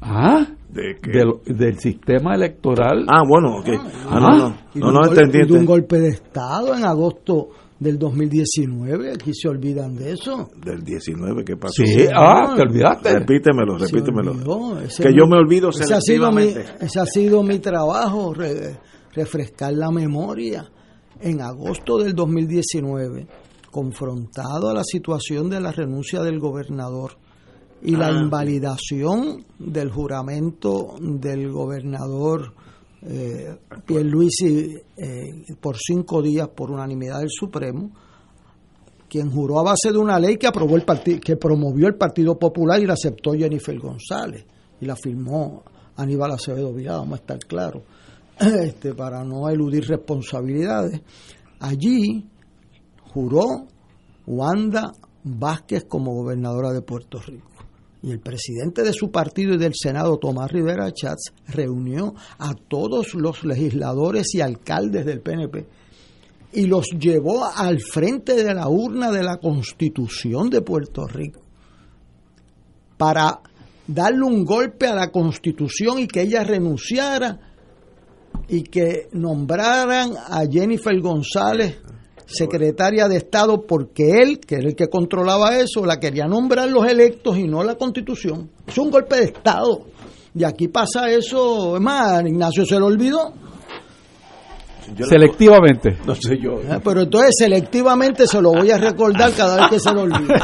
¿ah? del, sistema electoral. Ah, bueno, ok. Ah, no, no, no, no, entendí. De un golpe de Estado en agosto del 2019, aquí se olvidan de eso. Del 19, ¿qué pasó? Sí, ah, te olvidaste. Repítemelo, repítemelo. que yo me olvido ese ha, sido mi, ese ha sido mi trabajo, refrescar la memoria. En agosto del 2019 confrontado a la situación de la renuncia del gobernador y la ah. invalidación del juramento del gobernador eh, Pierluisi eh, por cinco días por unanimidad del Supremo, quien juró a base de una ley que aprobó el que promovió el Partido Popular y la aceptó Jennifer González y la firmó Aníbal Acevedo Villar, vamos a estar claros, este, para no eludir responsabilidades. Allí juró Wanda Vázquez como gobernadora de Puerto Rico. Y el presidente de su partido y del Senado, Tomás Rivera Chats, reunió a todos los legisladores y alcaldes del PNP y los llevó al frente de la urna de la Constitución de Puerto Rico para darle un golpe a la Constitución y que ella renunciara y que nombraran a Jennifer González secretaria de Estado porque él, que era el que controlaba eso, la quería nombrar los electos y no la constitución. Es un golpe de Estado. Y aquí pasa eso, es más, Ignacio se lo olvidó. selectivamente. No, sé yo. Ah, pero entonces selectivamente se lo voy a recordar cada vez que se lo olvide.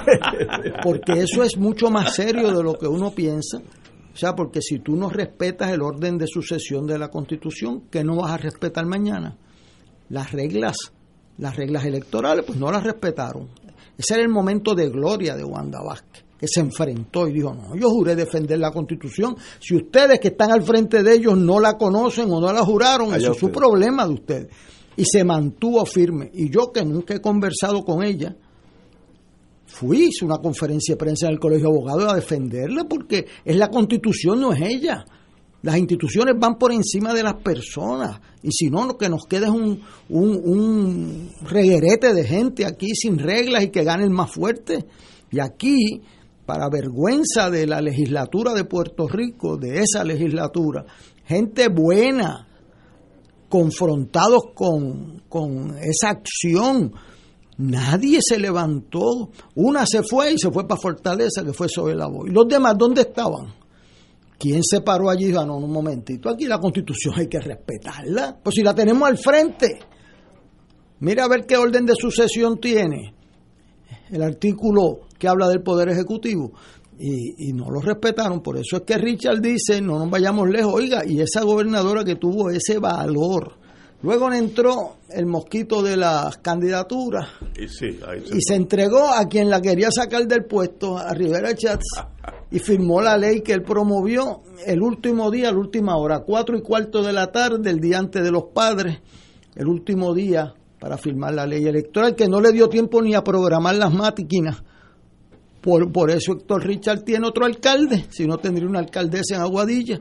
Porque eso es mucho más serio de lo que uno piensa. O sea, porque si tú no respetas el orden de sucesión de la Constitución, ¿qué no vas a respetar mañana? Las reglas las reglas electorales, pues no las respetaron. Ese era el momento de gloria de Wanda Vázquez, que se enfrentó y dijo, no, yo juré defender la constitución. Si ustedes que están al frente de ellos no la conocen o no la juraron, eso es su problema de ustedes. Y se mantuvo firme. Y yo que nunca he conversado con ella, fui, hice una conferencia de prensa en el Colegio de Abogados a defenderla porque es la constitución, no es ella. Las instituciones van por encima de las personas y si no, lo que nos queda es un, un, un reguerete de gente aquí sin reglas y que gane el más fuerte. Y aquí, para vergüenza de la legislatura de Puerto Rico, de esa legislatura, gente buena, confrontados con, con esa acción, nadie se levantó. Una se fue y se fue para Fortaleza, que fue sobre la voz. ¿Y los demás dónde estaban? ¿Quién se paró allí y dijo, no, un momentito, aquí la constitución hay que respetarla? Pues si la tenemos al frente, mira a ver qué orden de sucesión tiene el artículo que habla del Poder Ejecutivo. Y, y, no lo respetaron, por eso es que Richard dice, no nos vayamos lejos, oiga, y esa gobernadora que tuvo ese valor. Luego entró el mosquito de las candidaturas Y, sí, se y se entregó a quien la quería sacar del puesto, a Rivera Chats, y firmó la ley que él promovió el último día, la última hora, cuatro y cuarto de la tarde, el día antes de los padres, el último día para firmar la ley electoral, que no le dio tiempo ni a programar las máquinas. Por, por eso Héctor Richard tiene otro alcalde, si no tendría una alcaldesa en Aguadilla,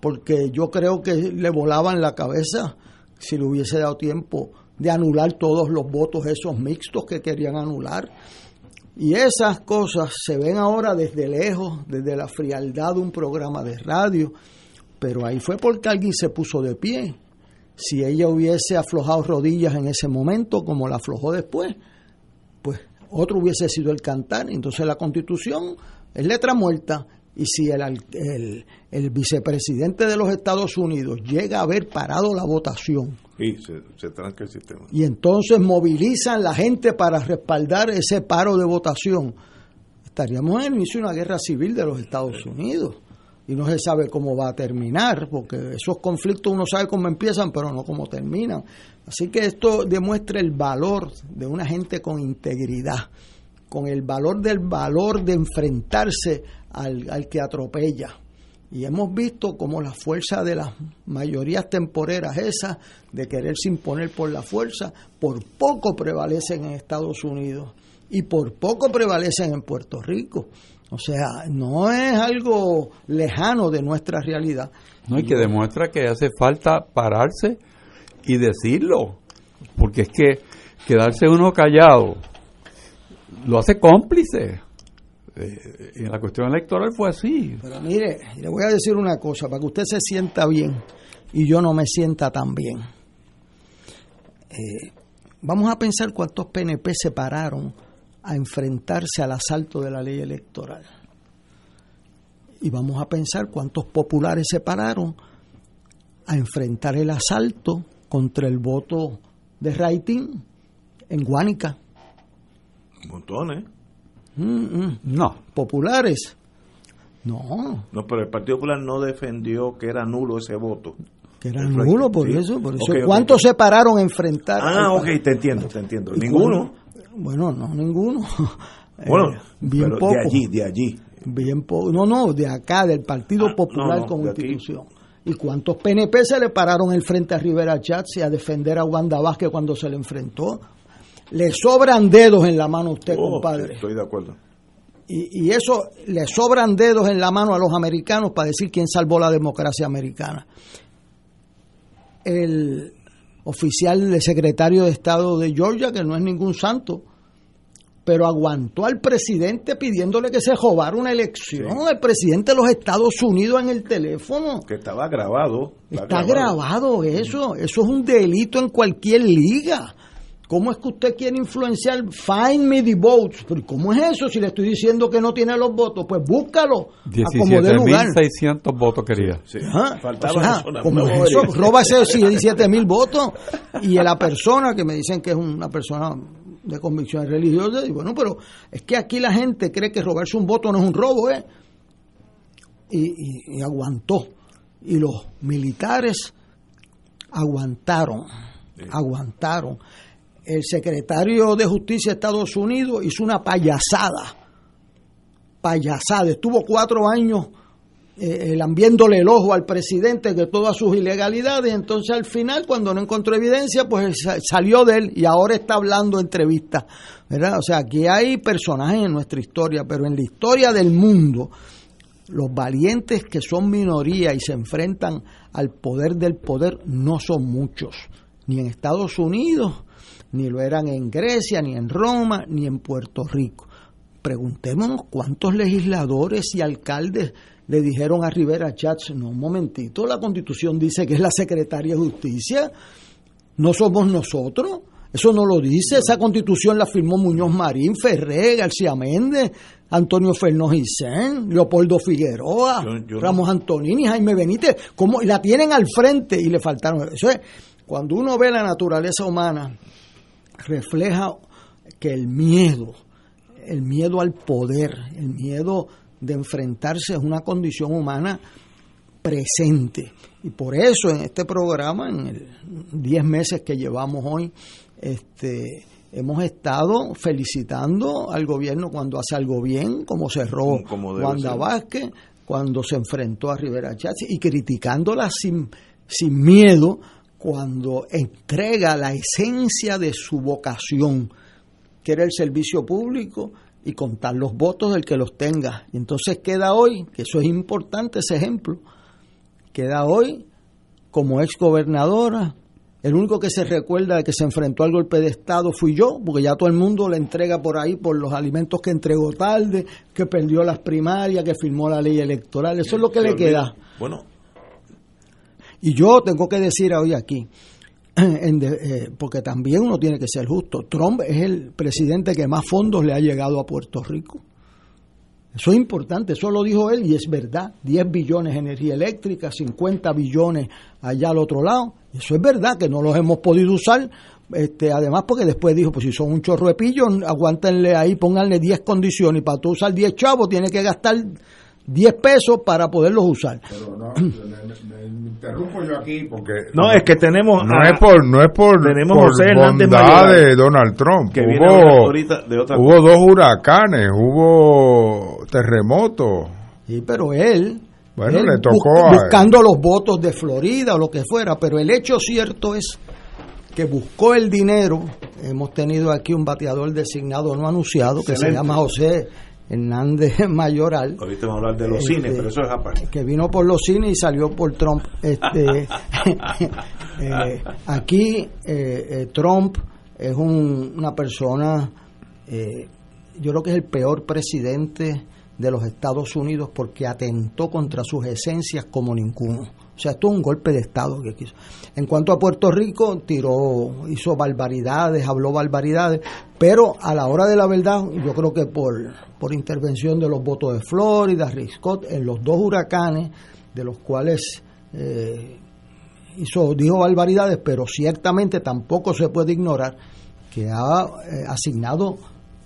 porque yo creo que le volaban la cabeza si le hubiese dado tiempo de anular todos los votos esos mixtos que querían anular. Y esas cosas se ven ahora desde lejos, desde la frialdad de un programa de radio, pero ahí fue porque alguien se puso de pie. Si ella hubiese aflojado rodillas en ese momento, como la aflojó después, pues otro hubiese sido el cantar. Entonces la constitución es letra muerta. Y si el, el, el vicepresidente de los Estados Unidos llega a haber parado la votación, Se, se tranca el sistema. y entonces movilizan la gente para respaldar ese paro de votación, estaríamos en el inicio de una guerra civil de los Estados Unidos. Y no se sabe cómo va a terminar, porque esos conflictos uno sabe cómo empiezan, pero no cómo terminan. Así que esto demuestra el valor de una gente con integridad, con el valor del valor de enfrentarse al, al que atropella. Y hemos visto como la fuerza de las mayorías temporeras esas, de quererse imponer por la fuerza, por poco prevalecen en Estados Unidos y por poco prevalecen en Puerto Rico. O sea, no es algo lejano de nuestra realidad. No, y que demuestra que hace falta pararse y decirlo. Porque es que quedarse uno callado lo hace cómplice. Eh, en la cuestión electoral fue así. Pero mire, le voy a decir una cosa, para que usted se sienta bien y yo no me sienta tan bien. Eh, vamos a pensar cuántos PNP se pararon a enfrentarse al asalto de la ley electoral. Y vamos a pensar cuántos populares se pararon a enfrentar el asalto contra el voto de rating en Guánica. Montones. Mm, mm. No, Populares. No, No, pero el Partido Popular no defendió que era nulo ese voto. que era nulo por sí. eso, por eso. ¿Cuántos se pararon a enfrentar? Ah, ok, te entiendo, te entiendo. ¿Y Ninguno. cuándo? Bueno, no, ninguno. Bueno, Eh, bien pero poco. de allí, de allí. Bien poco. No, no, de acá, del Partido Ah, Popular no, no, como de aquí. institución. ¿Y cuántos PNP se le pararon el frente a Rivera Chats y a defender a Wanda Vázquez cuando se le enfrentó? Le sobran dedos en la mano a usted, Oh, compadre. Estoy de acuerdo. Y, y eso le sobran dedos en la mano a los americanos para decir quién salvó la democracia americana. El oficial de secretario de Estado de Georgia, que no es ningún santo, pero aguantó al presidente pidiéndole que se robara una elección. El presidente de los Estados Unidos en el teléfono. Que estaba grabado. Está grabado eso. Eso es un delito en cualquier liga. ¿Cómo es que usted quiere influenciar? Find me the votes. Pero ¿cómo es eso si le estoy diciendo que no tiene los votos? Pues búscalo. a como dé lugar. 17.600 votos quería. Sí. Ajá. Faltaba O sea, una- una es eso, roba esos 17 mil votos y a la persona que me dicen que es una persona de convicciones religiosas, y bueno, pero es que aquí la gente cree que robarse un voto no es un robo, ¿eh? Y, y- y aguantó. Y los militares aguantaron, aguantaron. El secretario de Justicia de Estados Unidos hizo una payasada, payasada. Estuvo cuatro años eh, lambiéndole el ojo al presidente de todas sus ilegalidades. Entonces, al final, cuando no encontró evidencia, pues sa- salió de él y ahora está hablando entrevistas. ¿verdad? O sea, aquí hay personajes en nuestra historia, pero en la historia del mundo, los valientes que son minoría y se enfrentan al poder del poder no son muchos, ni en Estados Unidos, ni lo eran en Grecia, ni en Roma, ni en Puerto Rico. Preguntémonos cuántos legisladores y alcaldes le dijeron a Rivera Chats, no, un momentito, la constitución dice que es la secretaria de justicia, no somos nosotros. Eso no lo dice, esa constitución la firmó Muñoz Marín, Ferré, García Méndez, Antonio Fernández Hicén, Leopoldo Figueroa, Ramos Antonini, Jaime Benítez, como la tienen al frente y le faltaron. Eso es, cuando uno ve la naturaleza humana, refleja que el miedo, el miedo al poder, el miedo de enfrentarse es una condición humana presente. Y por eso en este programa, en 10 meses que llevamos hoy, este, hemos estado felicitando al gobierno cuando hace algo bien, como cerró Wanda Vázquez, cuando se enfrentó a Rivera Chávez, y criticándola sin, sin miedo cuando entrega la esencia de su vocación, que era el servicio público y contar los votos del que los tenga. Y entonces queda hoy, que eso es importante ese ejemplo, queda hoy como ex gobernadora. El único que se recuerda de que se enfrentó al golpe de Estado fui yo, porque ya todo el mundo le entrega por ahí por los alimentos que entregó tarde, que perdió las primarias, que firmó la ley electoral. Eso es lo que le queda. Bueno. Y yo tengo que decir hoy aquí, eh, porque también uno tiene que ser justo, Trump es el presidente que más fondos le ha llegado a Puerto Rico. Eso es importante, eso lo dijo él y es verdad. 10 billones de energía eléctrica, 50 billones allá al otro lado. Eso es verdad que no los hemos podido usar. Este, además, porque después dijo, pues si son un chorro de pillos, aguántenle ahí, pónganle 10 condiciones. Y para tú usar 10 chavos, tiene que gastar 10 pesos para poderlos usar. Pero no, interrumpo yo aquí porque no es que tenemos no es por no es por tenemos por José bondad de Donald Trump. que hubo ahorita de otra hubo dos huracanes hubo terremotos. Sí pero él bueno él le tocó bus- a buscando los votos de Florida o lo que fuera pero el hecho cierto es que buscó el dinero. Hemos tenido aquí un bateador designado no anunciado que se llama José Hernández Mayoral ahorita vamos a hablar de los Este, cines pero eso es aparte que vino por los cines y salió por Trump. Este, eh, aquí eh, eh, Trump es un- una persona, eh, yo creo que es el peor presidente de los Estados Unidos porque atentó contra sus esencias como ninguno. O sea, esto es un golpe de Estado que quiso. En cuanto a Puerto Rico, tiró, hizo barbaridades, habló barbaridades, pero a la hora de la verdad, yo creo que por, por intervención de los votos de Florida, Rick Scott, en los dos huracanes, de los cuales eh, hizo, dijo barbaridades, pero ciertamente tampoco se puede ignorar que ha eh, asignado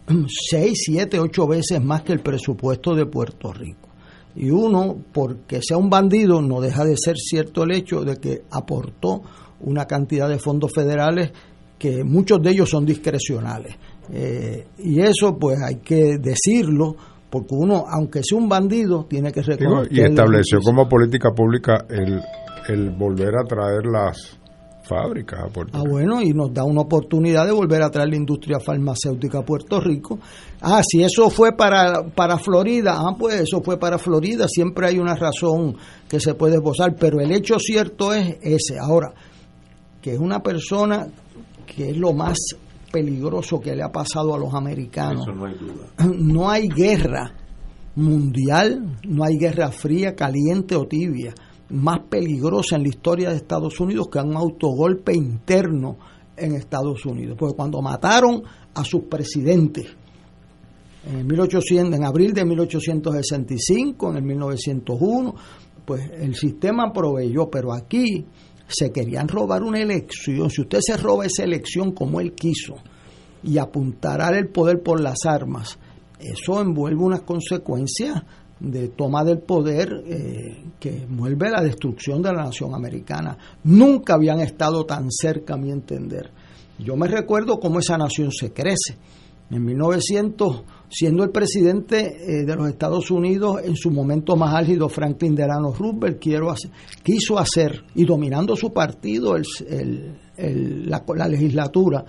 seis, siete, ocho veces más que el presupuesto de Puerto Rico. Y uno, porque sea un bandido, no deja de ser cierto el hecho de que aportó una cantidad de fondos federales que muchos de ellos son discrecionales. Eh, y eso pues hay que decirlo, porque uno, aunque sea un bandido, tiene que reconocer... y estableció como política pública el, el volver a traer las fábricas a Puerto Ah, Rico. bueno, y nos da una oportunidad de volver a traer la industria farmacéutica a Puerto Rico. Ah, si eso fue para, para Florida, ah, pues eso fue para Florida, siempre hay una razón que se puede esbozar, pero el hecho cierto es ese. Ahora, que es una persona que es lo más peligroso que le ha pasado a los americanos. eso no hay duda No hay guerra mundial, no hay guerra fría, caliente o tibia, más peligrosa en la historia de Estados Unidos que un autogolpe interno en Estados Unidos. Porque cuando mataron a sus presidentes en, 1800, en abril de 1865, en el 1901, pues el sistema proveyó, pero aquí se querían robar una elección. Si usted se roba esa elección como él quiso y apuntará el poder por las armas, eso envuelve unas consecuencias de toma del poder eh, que envuelve la destrucción de la nación americana. Nunca habían estado tan cerca, a mi entender. Yo me recuerdo cómo esa nación se crece. En 1900, siendo el presidente eh, de los Estados Unidos, en su momento más álgido, Franklin Delano Roosevelt quiero hacer- quiso hacer, y dominando su partido, el- la legislatura,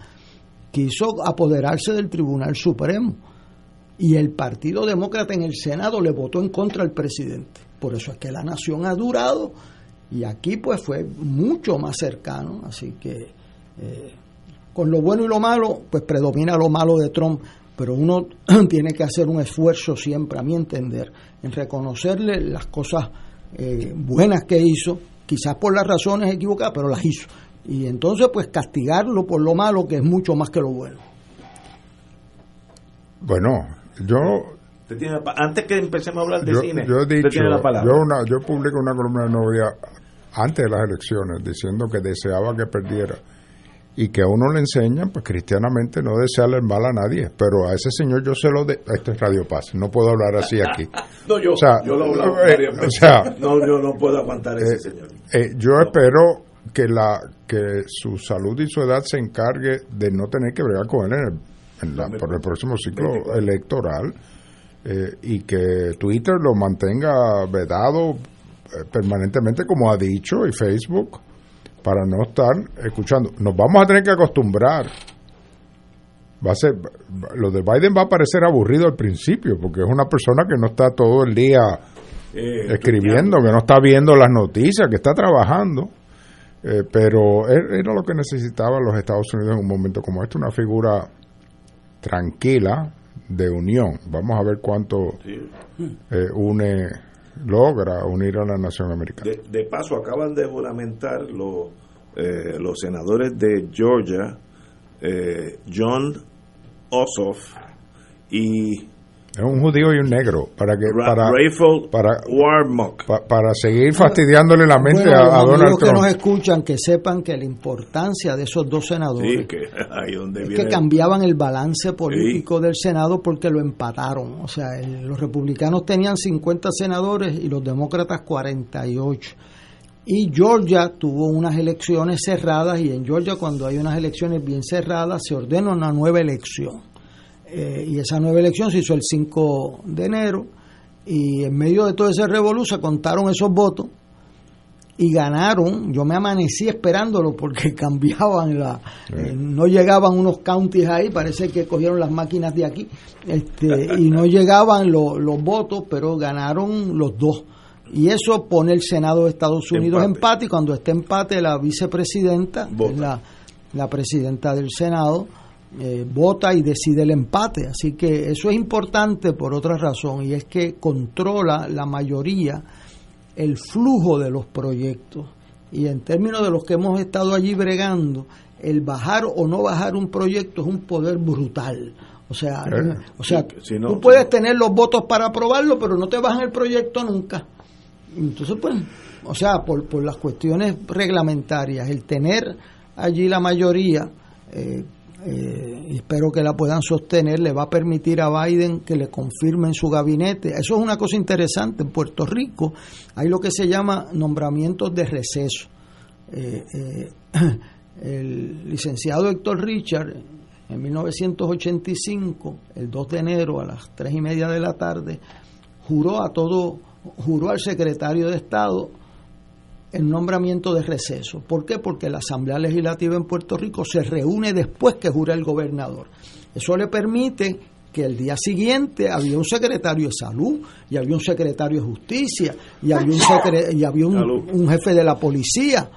quiso apoderarse del Tribunal Supremo y el Partido Demócrata en el Senado le votó en contra al presidente. Por eso es que la nación ha durado y aquí pues fue mucho más cercano, así que eh, con lo bueno y lo malo, pues predomina lo malo de Trump, pero uno tiene que hacer un esfuerzo siempre, a mi entender, en reconocerle las cosas eh, buenas que hizo, quizás por las razones equivocadas, pero las hizo. Y entonces pues castigarlo por lo malo, que es mucho más que lo bueno. Bueno, yo antes que empecemos a hablar de yo, cine, yo he dicho, tiene la palabra. yo, una, yo publico una columna de novia antes de las elecciones diciendo que deseaba que perdiera y que a uno le enseñan, pues cristianamente, no desearle el mal a nadie. Pero a ese señor yo se lo de... Esto es Radio Paz, no puedo hablar así aquí. no, yo, O sea, yo lo hablo eh, o sea, no, yo no puedo aguantar a ese Eh, señor. eh, yo espero que la que su salud y su edad se encargue de no tener que bregar con él en el- en la- por el próximo ciclo electoral eh, y que Twitter lo mantenga vedado eh, permanentemente como ha dicho y Facebook para no estar escuchando. Nos vamos a tener que acostumbrar. Va a ser lo de Biden va a parecer aburrido al principio porque es una persona que no está todo el día Eh, escribiendo, que no está viendo las noticias, que está trabajando. Eh, pero er- era lo que necesitaban los Estados Unidos en un momento como este, una figura tranquila de unión. Vamos a ver cuánto eh, une, logra unir a la nación americana. De, de paso, acaban de juramentar los, eh, los senadores de Georgia, eh, John Ossoff y un judío y un negro, para que Ra- para, para, pa- para seguir fastidiándole la mente Bueno, a, los a Donald amigos que Trump. nos escuchan que sepan que la importancia de esos dos senadores Sí, que ahí donde es viene que cambiaban el balance político del Senado porque lo empataron. O sea, el- los republicanos tenían 50 senadores y los demócratas 48. Y Georgia tuvo unas elecciones cerradas y en Georgia cuando hay unas elecciones bien cerradas se ordena una nueva elección. Eh, y esa nueva elección se hizo el 5 de enero y en medio de todo ese revolú se contaron esos votos y ganaron. Yo me amanecí esperándolo porque cambiaban la, eh, no llegaban unos counties ahí, parece que cogieron las máquinas de aquí, este, y no llegaban lo- los votos, pero ganaron los dos. Y eso pone el Senado de Estados Unidos Empate. empate, y cuando esté empate la vicepresidenta, que es la, la presidenta del Senado, eh, vota y decide el empate. Así que eso es importante por otra razón, y es que controla la mayoría el flujo de los proyectos. Y en términos de los que hemos estado allí bregando, el bajar o no bajar un proyecto es un poder brutal. O sea, Eh, o sea si no- tú puedes tener los votos para aprobarlo, pero no te bajan el proyecto nunca. Entonces, pues, o sea, por, por las cuestiones reglamentarias, el tener allí la mayoría, eh, eh, espero que la puedan sostener, le va a permitir a Biden que le confirmen su gabinete. Eso es una cosa interesante. En Puerto Rico hay lo que se llama nombramientos de receso. Eh, eh, el licenciado Héctor Richard, en 1985, el 2 de enero a las 3 y media de la tarde, juró a todo, juró al secretario de Estado el nombramiento de receso. ¿Por qué? Porque la Asamblea Legislativa en Puerto Rico se reúne después que jura el gobernador. Eso le permite que el día siguiente había un secretario de salud y había un secretario de justicia y había un, secre- y había un jefe de la policía.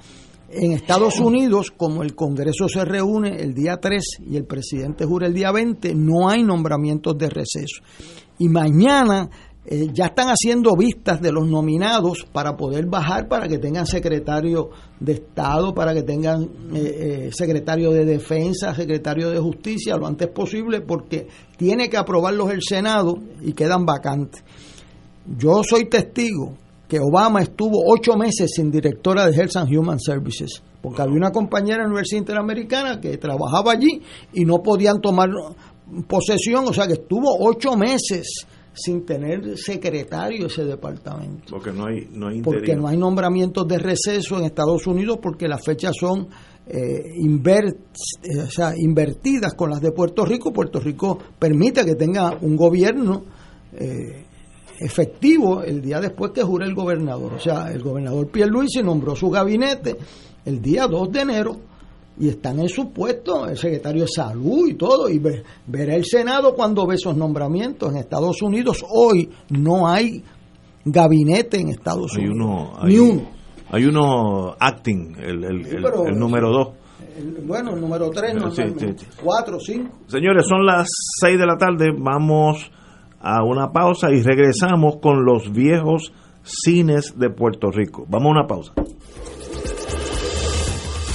En Estados Unidos, como el Congreso se reúne el día 3 y el presidente jura el día 20, no hay nombramientos de receso. Y mañana eh, ya están haciendo vistas de los nominados para poder bajar, para que tengan secretario de Estado, para que tengan eh, eh, secretario de Defensa, secretario de Justicia, lo antes posible, porque tiene que aprobarlos el Senado y quedan vacantes. Yo soy testigo que Obama estuvo ocho meses sin directora de Health and Human Services, porque había una compañera en la Universidad Interamericana que trabajaba allí y no podían tomar posesión, o sea que estuvo ocho meses sin tener secretario ese departamento Porque no hay, no hay porque no hay nombramientos de receso en Estados Unidos porque las fechas son eh, eh, o sea, invertidas con las de Puerto Rico. Puerto Rico permite que tenga un gobierno eh, efectivo el día después que jure el gobernador. O sea, el gobernador Pierluisi nombró su gabinete el día 2 de enero y están en su puesto, el secretario de salud y todo, y ve, verá el Senado cuando ve esos nombramientos. En Estados Unidos hoy no hay gabinete en Estados Hay Unidos. uno, Ni hay, uno. hay uno acting, el, el, Sí, el- pero- el número dos. Bueno, el número 3 Sí, normalmente. sí, sí. 4, 5. Señores, son las 6 de la tarde, vamos a una pausa y regresamos con los viejos cines de Puerto Rico. Vamos a una pausa.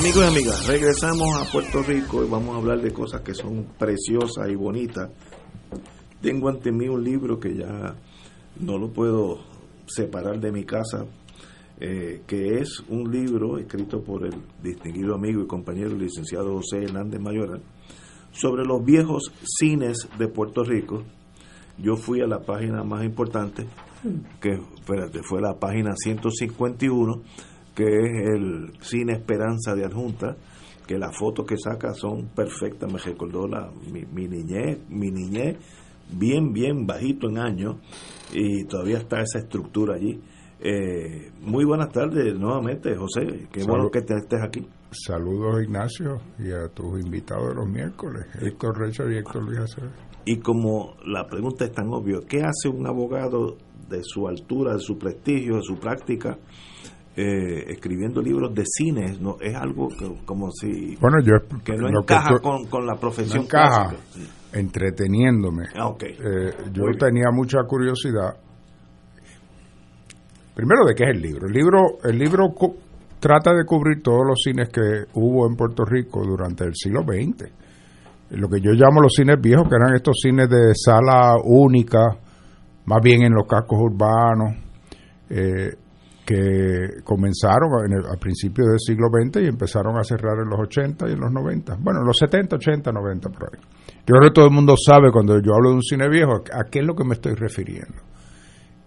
Amigos y amigas, regresamos a Puerto Rico y vamos a hablar de cosas que son preciosas y bonitas. Tengo ante mí un libro que ya no lo puedo separar de mi casa, eh, que es un libro escrito por el distinguido amigo y compañero licenciado José Hernández Mayoral sobre los viejos cines de Puerto Rico. Yo fui a la página más importante, que espérate, fue la página 151 que es el Cine Esperanza de Adjunta, que las fotos que saca son perfectas, me recordó la, mi, mi niñez, mi niñez bien, bien bajito en años, y todavía está esa estructura allí. Eh, muy buenas tardes nuevamente, José, qué bueno que te estés aquí. Saludos Ignacio y a tus invitados de los miércoles, Héctor Richard y Héctor Luis Acevedo. Y como la pregunta es tan obvia, ¿qué hace un abogado de su altura, de su prestigio, de su práctica, eh, escribiendo libros de cine? No, es algo que, como si Bueno, yo que no que encaja con, con la profesión no encaja clásica. entreteniéndome. Ah. Eh, yo Muy bien. tenía mucha curiosidad primero de qué es el libro. El libro, el libro trata de cubrir todos los cines que hubo en Puerto Rico durante el siglo XX. Lo que yo llamo los cines viejos, que eran estos cines de sala única, más bien en los cascos urbanos, eh, que comenzaron en el- al principio del siglo XX y empezaron a cerrar en los 80 y en los 90. Bueno, en los 70, 80, 90 por ahí. Yo creo que todo el mundo sabe cuando yo hablo de un cine viejo a qué es lo que me estoy refiriendo.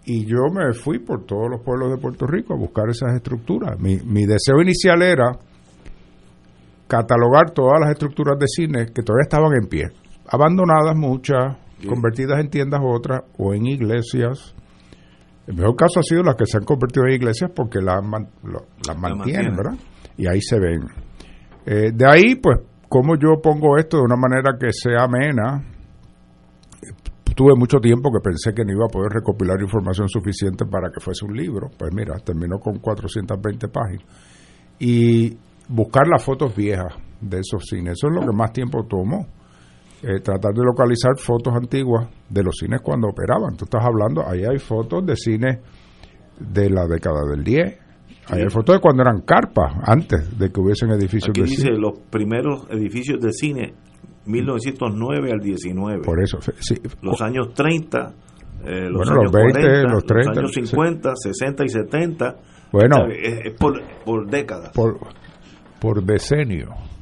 Y yo me fui por todos los pueblos de Puerto Rico a buscar esas estructuras. Mi, mi deseo inicial era catalogar todas las estructuras de cine que todavía estaban en pie, abandonadas muchas, convertidas en tiendas otras o en iglesias. El mejor caso ha sido las que se han convertido en iglesias porque las, man- lo- las mantienen. ¿verdad? Y ahí se ven. Eh, de ahí, pues, cómo yo pongo esto de una manera que sea amena. Tuve mucho tiempo que pensé que no iba a poder recopilar información suficiente para que fuese un libro. Pues mira, terminó con 420 páginas. Y buscar las fotos viejas de esos cines. Eso es lo que más tiempo tomó. Eh, tratar de localizar fotos antiguas de los cines cuando operaban. Tú estás hablando, ahí hay fotos de cines de la década del 10. Ahí hay fotos de cuando eran carpas, antes de que hubiesen edificios Aquí de dice cine. los primeros edificios de cine, 1909 al 19. Por eso, sí. Los años 30, eh, los Bueno, años los 20, 40, los 30, años sí. 50, 60 y 70. Bueno. Es, es por, por décadas, por, por,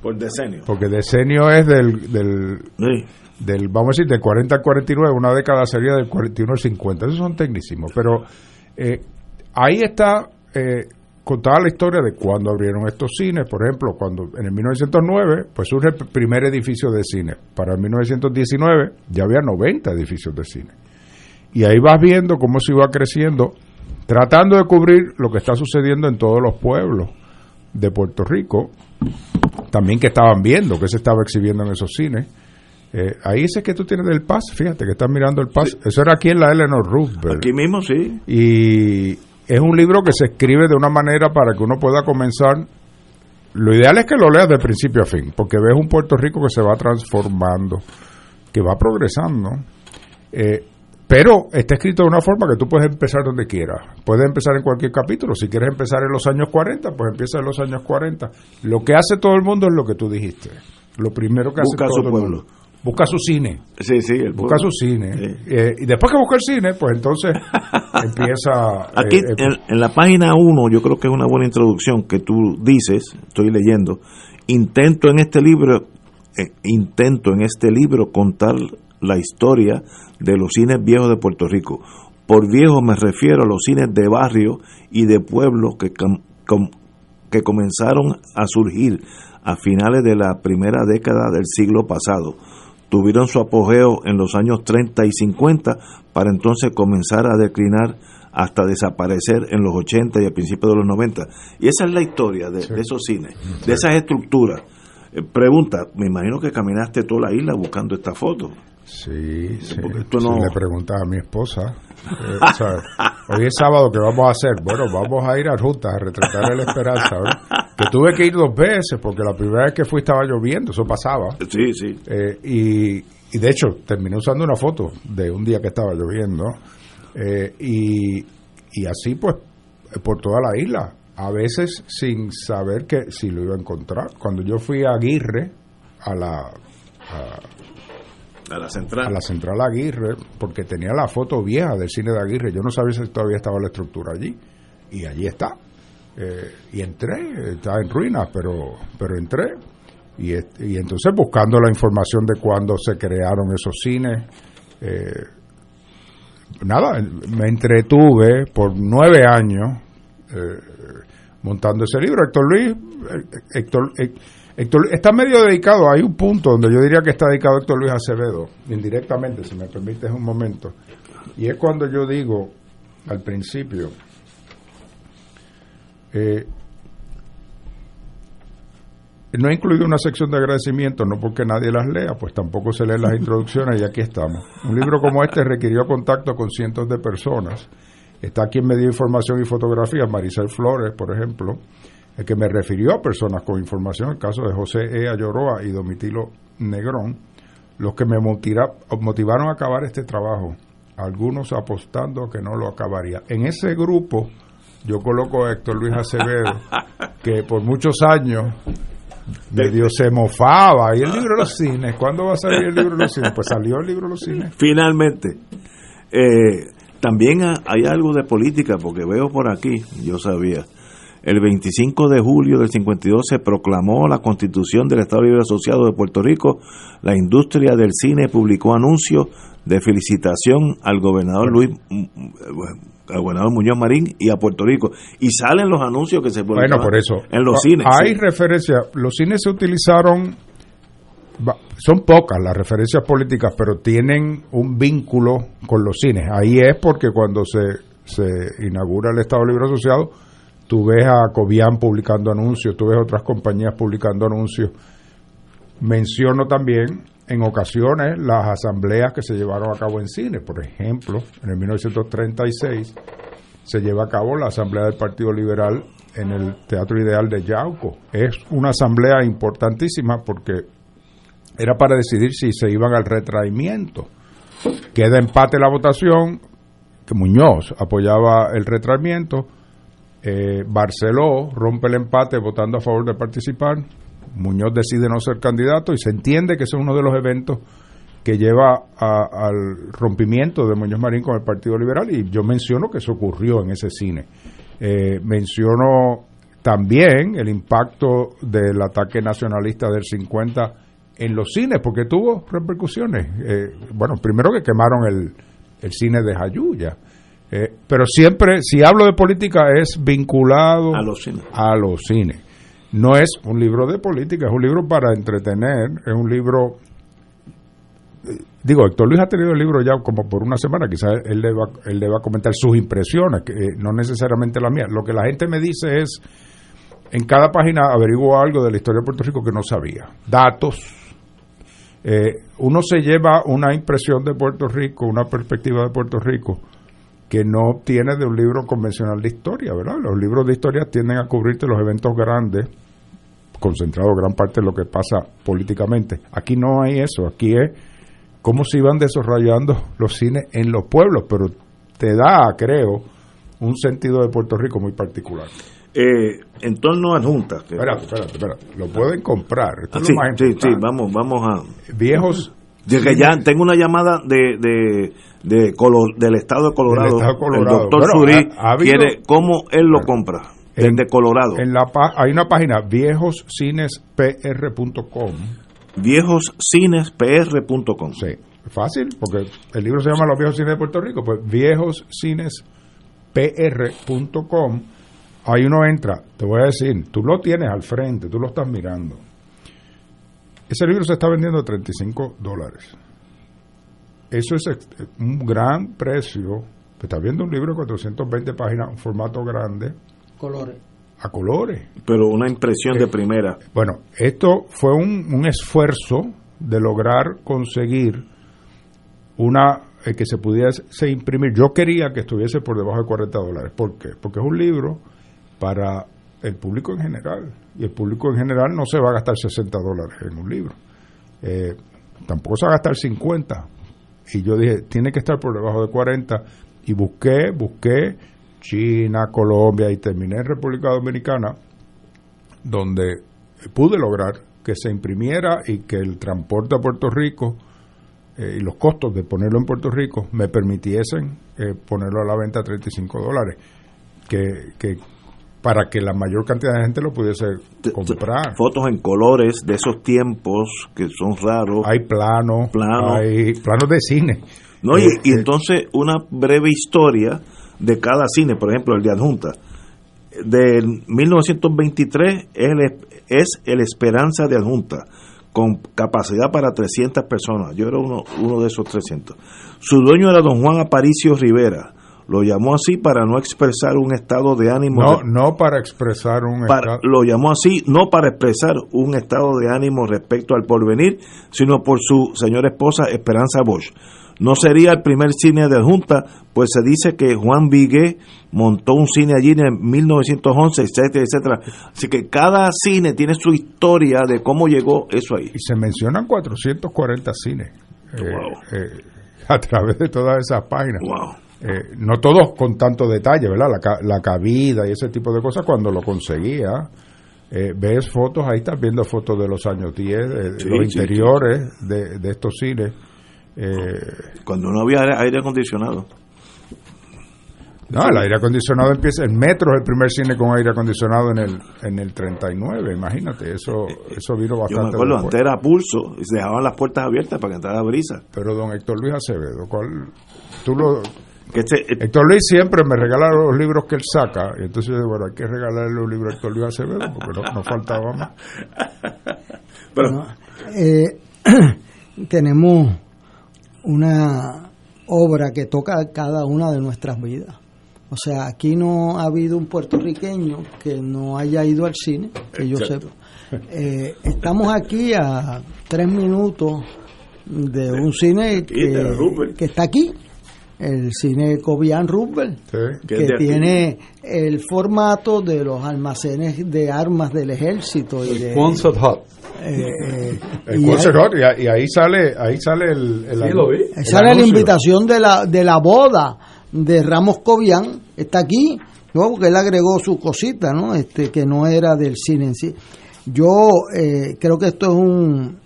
por decenio. Porque decenio es del, del, Sí. del, vamos a decir, del 40 al 49, una década sería del 41 al 50. Esos son tecnísimos. Pero eh, ahí está eh, contada la historia de cuando abrieron estos cines. Por ejemplo, cuando en el 1909, pues surge el primer edificio de cine. Para el 1919 ya había 90 edificios de cine. Y ahí vas viendo cómo se iba creciendo, tratando de cubrir lo que está sucediendo en todos los pueblos de Puerto Rico, también que estaban viendo, que se estaba exhibiendo en esos cines. Eh, ahí ese que tú tienes del Paz, fíjate que estás mirando el Paz. Eso era aquí en la Eleanor Roosevelt. Aquí mismo sí. Y es un libro que se escribe de una manera para que uno pueda comenzar. Lo ideal es que lo leas de principio a fin, porque ves un Puerto Rico que se va transformando, que va progresando. Eh, pero está escrito de una forma que tú puedes empezar donde quieras. Puedes empezar en cualquier capítulo. Si quieres empezar en los años 40, pues empieza en los años 40. Lo que hace todo el mundo es lo que tú dijiste. Lo primero que Busca hace su todo el pueblo. mundo. Busca su cine Sí, sí. El busca pueblo. su cine Sí. Eh, y después que busca el cine pues entonces empieza Aquí eh, eh, en, en la página 1 yo creo que es una buena introducción que tú dices, estoy leyendo, intento en este libro, eh, intento en este libro contar la historia de los cines viejos de Puerto Rico. Por viejo me refiero a los cines de barrio y de pueblo que, com- com- que comenzaron a surgir a finales de la primera década del siglo pasado. Tuvieron su apogeo en los años 30 y 50 para entonces comenzar a declinar hasta desaparecer en los 80 y a principios de los 90. Y esa es la historia de, de esos cines, de esas estructuras. Eh, pregunta, me imagino que caminaste toda la isla buscando esta foto. Sí, sí, Porque tú sí, no- le preguntas a mi esposa. Eh, o sea, hoy es sábado que vamos a hacer bueno vamos a ir a ruta a retratar el Esperanza ¿verdad? que tuve que ir dos veces porque la primera vez que fui estaba lloviendo eso pasaba. Sí, sí. Eh, y, y de hecho terminé usando una foto de un día que estaba lloviendo eh, y, y así pues por toda la isla. A veces sin saber que si lo iba a encontrar. Cuando yo fui a Aguirre a la A la central. a la central Aguirre porque tenía la foto vieja del cine de Aguirre. Yo no sabía si todavía estaba la estructura allí. Y allí está. Eh, y entré está en ruinas pero pero entré. Y, y entonces buscando la información de cuándo se crearon esos cines eh, nada me entretuve por nueve años eh, montando ese libro. Héctor Luis eh, Héctor, eh, Está medio dedicado hay un punto donde yo diría que está dedicado Héctor Luis Acevedo indirectamente si me permites un momento y es cuando yo digo al principio eh, no he incluido una sección de agradecimiento, no porque nadie las lea, pues tampoco se leen las introducciones y aquí estamos. Un libro como este requirió contacto con cientos de personas. Está quien me dio información y fotografías, Maricel Flores, por ejemplo, el que me refirió a personas con información, el caso de José E. Ayoroa y Domitilo Negrón, los que me motiva- motivaron a acabar este trabajo, algunos apostando a que no lo acabaría. En ese grupo yo coloco a Héctor Luis Acevedo, que por muchos años medio se mofaba. ¿Y el libro de los cines? ¿Cuándo va a salir el libro de los cines? Pues salió el libro de los cines. Finalmente. Eh, también ha- hay algo de política, porque veo por aquí, yo sabía, el 25 de julio del 52 se proclamó la constitución del Estado Libre Asociado de Puerto Rico. La industria del cine publicó anuncios de felicitación al gobernador Luis al gobernador Muñoz Marín y a Puerto Rico. Y salen los anuncios que se publican Bueno, por eso. en los cines. Hay sí. referencias. Los cines se utilizaron. Son pocas las referencias políticas, pero tienen un vínculo con los cines. Ahí es porque cuando se, se inaugura el Estado Libre Asociado, tú ves a Cobian publicando anuncios, tú ves otras compañías publicando anuncios. Menciono también en ocasiones las asambleas que se llevaron a cabo en cine. Por ejemplo, en el 1936 se lleva a cabo la asamblea del Partido Liberal en el Teatro Ideal de Yauco. Es una asamblea importantísima porque era para decidir si se iban al retraimiento. Queda empate la votación, Muñoz apoyaba el retraimiento, eh, Barceló rompe el empate votando a favor de participar, Muñoz decide no ser candidato y se entiende que es uno de los eventos que lleva a- al rompimiento de Muñoz Marín con el Partido Liberal y yo menciono que eso ocurrió en ese cine. Eh, menciono también el impacto del ataque nacionalista del 50 en los cines, porque tuvo repercusiones. Eh, bueno, primero que quemaron el, el cine de Jayuya, Eh, pero siempre, si hablo de política, es vinculado A los cines. a los cines. No es un libro de política, es un libro para entretener, es un libro digo, Héctor Luis ha tenido el libro ya como por una semana, quizás él le va, él le va a comentar sus impresiones, que eh, no necesariamente las mías. Lo que la gente me dice es, en cada página averiguo algo de la historia de Puerto Rico que no sabía. Datos. Eh, uno se lleva una impresión de Puerto Rico, una perspectiva de Puerto Rico que no obtiene de un libro convencional de historia, ¿verdad? Los libros de historia tienden a cubrirte los eventos grandes, concentrado gran parte de lo que pasa políticamente. Aquí no hay eso, aquí es cómo se iban desarrollando los cines en los pueblos, pero te da, creo, un sentido de Puerto Rico muy particular. Eh, en torno a juntas. Espérate, espérate, espérate. Lo pueden comprar. Esto Ah, es sí, lo más sí, sí, vamos, vamos a... Viejos Ya tengo una llamada de, de, de Colo- del estado de Colorado. Estado. El doctor Bueno, Surí ha- ha habido- quiere cómo él lo compra. En- Desde Colorado. En la hay una página viejoscinespr.com. Viejoscinespr.com. Sí, fácil, porque el libro se llama Los viejos cines de Puerto Rico, pues viejoscinespr.com. Ahí uno entra, te voy a decir, tú lo tienes al frente, tú lo estás mirando. Ese libro se está vendiendo a 35 dólares. Eso es ex- un gran precio. Te estás viendo un libro de 420 páginas, un formato grande, Colores. a colores. Pero una impresión Eh, de primera. Bueno, esto fue un, un esfuerzo de lograr conseguir una eh, que se pudiese imprimir. Yo quería que estuviese por debajo de 40 dólares. ¿Por qué? Porque es un libro para el público en general. Y el público en general no se va a gastar 60 dólares en un libro. Eh, tampoco se va a gastar 50. Y yo dije, tiene que estar por debajo de 40. Y busqué, busqué China, Colombia y terminé en República Dominicana donde pude lograr que se imprimiera y que el transporte a Puerto Rico eh, y los costos de ponerlo en Puerto Rico me permitiesen eh, ponerlo a la venta a 35 dólares, que, que para que la mayor cantidad de gente lo pudiese comprar. Fotos en colores de esos tiempos que son raros. Hay planos, Plano. hay planos de cine. No, y, y eh, entonces una breve historia de cada cine, por ejemplo, el de Adjunta. De 1923 es el, es el Esperanza de Adjunta, con capacidad para 300 personas. Yo era uno, uno de esos 300. Su dueño era don Juan Aparicio Rivera. Lo llamó así para no expresar un estado de ánimo. no, no para expresar un para- estado- lo llamó así no para expresar un estado de ánimo respecto al porvenir, sino por su señora esposa Esperanza Bosch. No sería el primer cine de Junta, pues se dice que Juan Vigué montó un cine allí en 1911, etcétera, etcétera. Así que cada cine tiene su historia de cómo llegó eso ahí. y se mencionan 440 cines eh, Wow. eh, a través de todas esas páginas. Wow. Eh, no todos con tanto detalle, ¿verdad? La, la cabida y ese tipo de cosas, cuando lo conseguía, eh, ves fotos, ahí estás viendo fotos de los años 10, de, de Sí, los sí, interiores De, de estos cines. Eh, Cuando no había aire, aire acondicionado. no, el aire acondicionado empieza, el metro es el primer cine con aire acondicionado en el, en el 39, imagínate, eso, eso vino Yo me bastante acuerdo, antes era pulso y se dejaban las puertas abiertas para que entrara brisa. Pero don Héctor Luis Acevedo, ¿cuál? Tú lo, Que este, Héctor Luis siempre me regala los libros que él saca, y entonces bueno, hay que regalarle los libros a Héctor Luis Acevedo, porque no, no faltaba más. pero, Eh, tenemos una obra que toca cada una de nuestras vidas. O sea, aquí no ha habido un puertorriqueño que no haya ido al cine, que yo Exacto. sepa. Eh, estamos aquí a tres minutos de un cine que está aquí, el cine Cobian Rupert, Sí. Que tiene el formato de los almacenes de armas del ejército y de, Concert Hut. eh, eh, El y concert ahí- hall, y, ahí- y ahí sale, ahí sale el, el Sí, lo vi. el Esa era la invitación de la, de la boda de Ramos Cobian. Está aquí, ¿no? porque él agregó su cosita, ¿no? Este, que no era del cine en sí. Yo eh, creo que esto es un.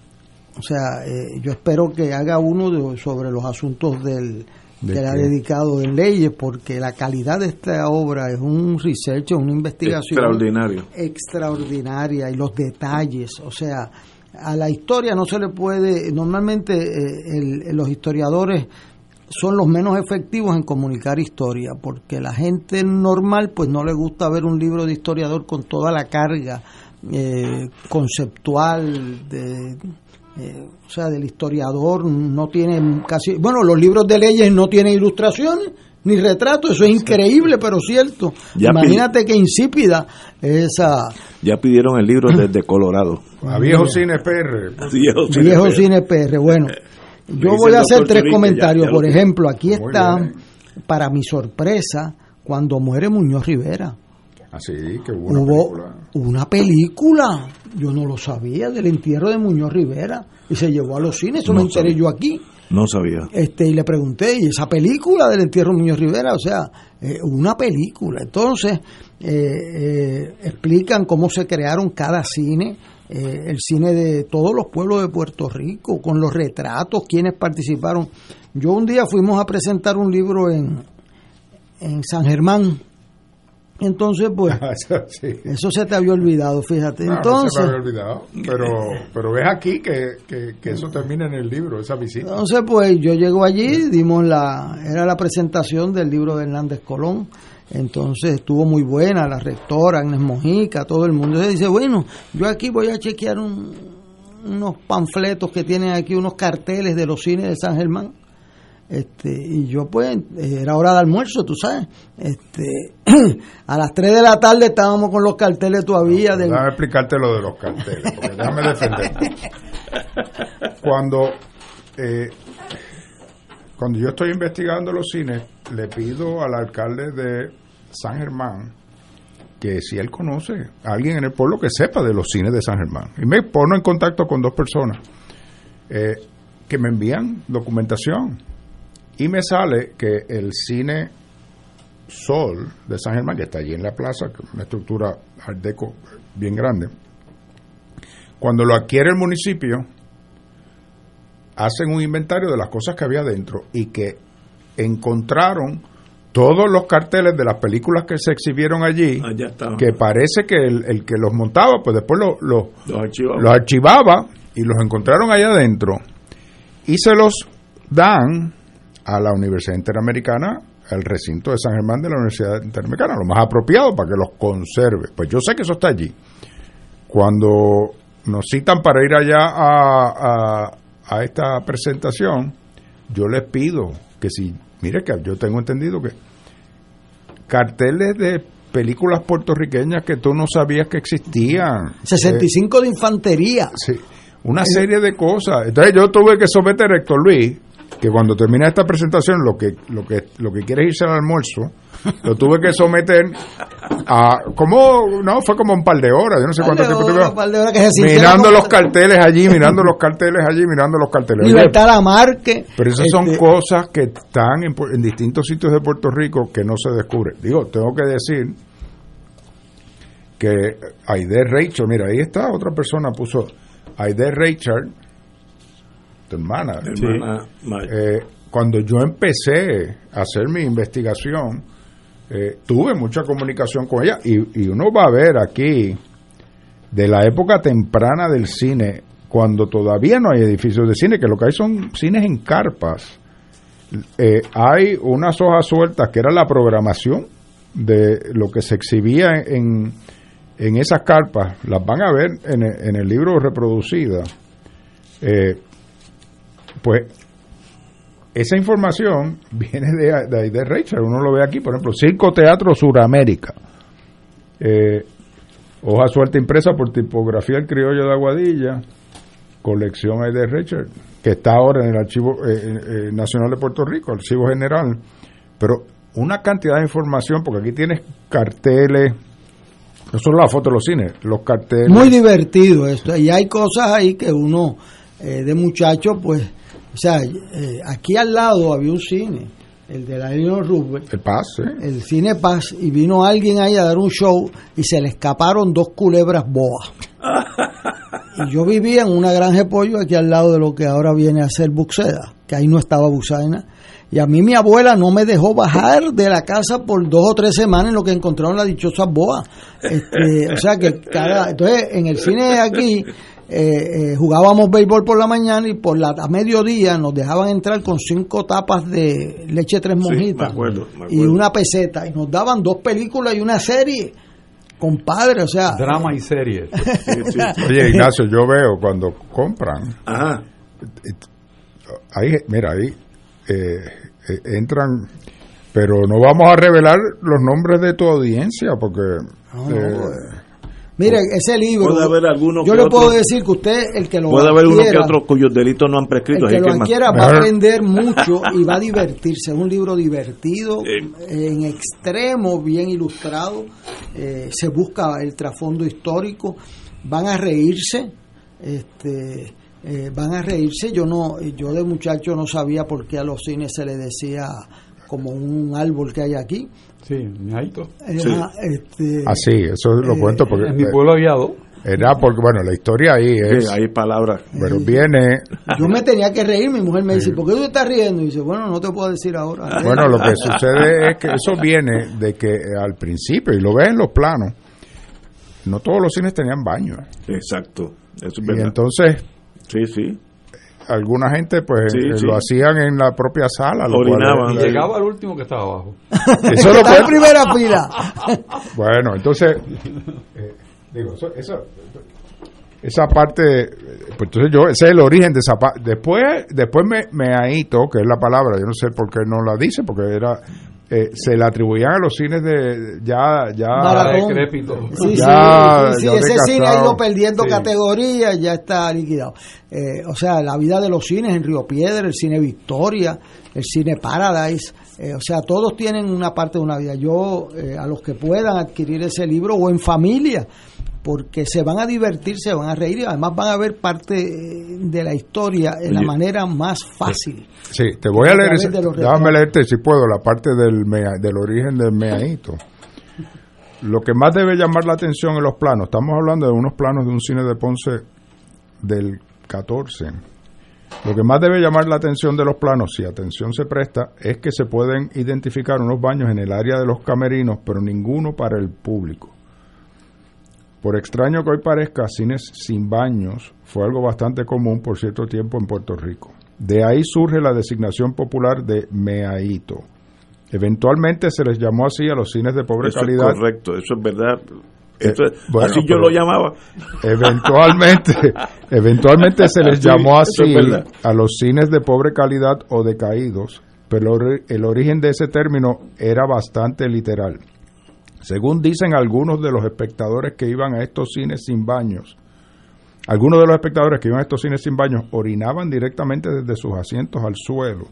O sea, eh, yo espero que haga uno de- sobre los asuntos del ¿De que le ha dedicado en leyes, porque la calidad de esta obra es un research, una investigación extraordinario. extraordinaria y los detalles, o sea, a la historia no se le puede, normalmente eh, el- los historiadores son los menos efectivos en comunicar historia, porque la gente normal pues no le gusta ver un libro de historiador con toda la carga eh, conceptual de eh, o sea, del historiador no tiene casi, bueno, los libros de leyes no tienen ilustraciones ni retratos, eso es increíble, pero cierto. Ya Imagínate que insípida esa Ya pidieron el libro desde Colorado. A viejo cine PR. Viejo cine, viejo pero- cine PR. Bueno, yo voy a hacer tres comentarios. ya- ya lo Por ejemplo, aquí está, bien. para mi sorpresa, cuando muere Muñoz Rivera. Así que hubo una Hubo película. una película, yo no lo sabía, del entierro de Muñoz Rivera. Y se llevó a los cines, eso No me enteré sabía. yo aquí. No sabía. este y le pregunté y esa película del entierro de Muñoz Rivera o sea eh, una película entonces eh, eh, explican cómo se crearon cada cine eh, el cine de todos los pueblos de Puerto Rico con los retratos quienes participaron yo un día fuimos a presentar un libro en en San Germán entonces pues sí. eso se te había olvidado fíjate No, no entonces se me había olvidado. Pero, pero ves aquí que, que, que eso termina en el libro, esa visita. Entonces, pues yo llego allí, dimos la, era la presentación del libro de Hernández Colón. Entonces estuvo muy buena, la rectora, Agnes Mojica, todo el mundo. Se dice, bueno, yo aquí voy a chequear un- unos panfletos que tienen aquí, unos carteles de los cines de San Germán. Este, y yo pues, era hora de almuerzo, tú sabes. Este, a las 3 de la tarde estábamos con los carteles todavía. del- Déjame explicarte lo de los carteles, porque déjame defenderte. Cuando, eh, cuando yo estoy investigando los cines, le pido al alcalde de San Germán que si él conoce a alguien en el pueblo que sepa de los cines de San Germán. Y me pongo en contacto con dos personas eh, que me envían documentación. Y me sale que el cine Sol de San Germán, que está allí en la plaza, una estructura art deco bien grande, cuando lo adquiere el municipio, hacen un inventario de las cosas que había dentro y que encontraron todos los carteles de las películas que se exhibieron allí, estaban. que parece que el, el que los montaba, pues después lo- lo- Los archivos. los archivaba y los encontraron allá adentro y se los dan a la Universidad Interamericana, al recinto de San Germán de la Universidad Interamericana, lo más apropiado para que los conserve. Pues yo sé que eso está allí. Cuando nos citan para ir allá a, a- a esta presentación, yo les pido que si, mire que yo tengo entendido que carteles de películas puertorriqueñas que tú no sabías que existían. 65 de infantería. Sí, una serie de cosas. Entonces yo tuve que someter a Héctor Luis, que cuando termina esta presentación lo que lo que lo que quiere es irse al almuerzo lo tuve que someter a como no fue como un par de horas yo no sé cuánto tiempo tuve par de horas que se sintiera mirando los carteles allí mirando los carteles allí mirando los carteles Libertad Lamarque. pero esas son este, cosas que están en, en distintos sitios de Puerto Rico que no se descubren. Digo, tengo que decir que Aide Rachel, mira, ahí está, otra persona puso Aide Rachel, tu hermana, Hermana, ma- eh, cuando yo empecé a hacer mi investigación, eh, tuve mucha comunicación con ella y, y uno va a ver aquí de la época temprana del cine, cuando todavía no hay edificios de cine, que lo que hay son cines en carpas. eh, hay unas hojas sueltas que era la programación de lo que se exhibía en, en esas carpas. Las van a ver en el, en el libro reproducida. Eh, pues esa información viene de, de, de Rachel, uno lo ve aquí, por ejemplo, Circo Teatro Suramérica, eh, hoja suelta impresa por tipografía El Criollo de Aguadilla, colección de Rachel, que está ahora en el Archivo eh, eh, Nacional de Puerto Rico, Archivo General, pero una cantidad de información, porque aquí tienes carteles, no solo la foto de los cines, los carteles. Muy divertido esto. Y hay cosas ahí que uno, eh, de muchacho, pues, o sea, eh, aquí al lado había un cine, el de la Eleanor Roosevelt, El Paz, ¿eh? el Cine Paz, y vino alguien ahí a dar un show y se le escaparon dos culebras boas. Y yo vivía en una granja de pollo aquí al lado de lo que ahora viene a ser Buxeda, que ahí no estaba Buxaina. Y a mí mi abuela no me dejó bajar de la casa por dos o tres semanas en lo que encontraron las dichosas boas. Este, o sea que cada... Entonces, en el cine aquí eh, eh, jugábamos béisbol por la mañana y por la a mediodía nos dejaban entrar con cinco tapas de leche tres Sí, monjitas me acuerdo, me y una peseta. Y nos daban dos películas y una serie. Compadre, o sea... Drama y series. Sí, sí. Oye, Ignacio, yo veo cuando compran, Ajá. ahí, mira, ahí eh, eh, entran, pero no vamos a revelar los nombres de tu audiencia porque... No, eh, eh. Mire, ese libro. Puede haber alguno Yo le otro- puedo decir que usted, el que lo Puede haber uno que otro cuyos delitos no han prescrito. el que así lo que más- adquiera va a aprender mucho y va a divertirse. Es un libro divertido, en extremo, bien ilustrado. eh, se busca el trasfondo histórico. Van a reírse. Este, eh, van a reírse. Yo no, yo de muchacho no sabía por qué a los cines se le decía como un árbol que hay aquí. Sí, ñaito. Eh, Sí. ah, este, así, eso lo Eh, cuento porque... En mi pueblo había dos. Era porque, bueno, la historia ahí es... Sí, hay palabras. Pero viene... Yo me tenía que reír, mi mujer me dice, ¿por qué tú te estás riendo? Y dice, bueno, no te puedo decir ahora. Bueno, lo que sucede es que eso viene de que al principio, y lo ves en los planos, no todos los cines tenían baños. Exacto. Eso es Y verdad. entonces, sí, sí. alguna gente pues Sí, eh, sí. lo hacían en la propia sala. Lo Orinaban. Y llegaba al último que estaba abajo. Eso lo está en primera fila. Bueno, entonces, eh, digo, eso, eso- esa parte, pues entonces yo, ese es el origen de esa parte. Después, después me, meaíto, que es la palabra, yo no sé por qué no la dice, porque era, eh, se la atribuían a los cines de, ya, ya, decrépito. Sí, Ya, sí, sí, ya ese cine ha ido perdiendo Sí. categorías, ya está liquidado. Eh, o sea, la vida de los cines en Río Piedra, el cine Victoria, el cine Paradise, eh, o sea, todos tienen una parte de una vida. Yo, eh, a los que puedan adquirir ese libro o en familia, porque se van a divertir, se van a reír y además van a ver parte eh, de la historia en la manera más fácil. Sí, te voy a leer, ese- déjame leerte si puedo la parte del, mea- del origen del meaíto. Lo que más debe llamar la atención en los planos, estamos hablando de unos planos de un cine de Ponce del 14. Lo que más debe llamar la atención de los planos, si atención se presta, es que se pueden identificar unos baños en el área de los camerinos, pero ninguno para el público. Por extraño que hoy parezca, cines sin baños fue algo bastante común por cierto tiempo en Puerto Rico. De ahí surge la designación popular de meaíto. Eventualmente se les llamó así a los cines de pobre Eso calidad. es correcto, eso es verdad. Eso Eh, es- bueno, así yo lo llamaba. Eventualmente, eventualmente se les llamó así es a los cines de pobre calidad o decaídos, pero el origen de ese término era bastante literal. Según dicen algunos de los espectadores que iban a estos cines sin baños, Algunos de los espectadores que iban a estos cines sin baños orinaban directamente desde sus asientos al suelo.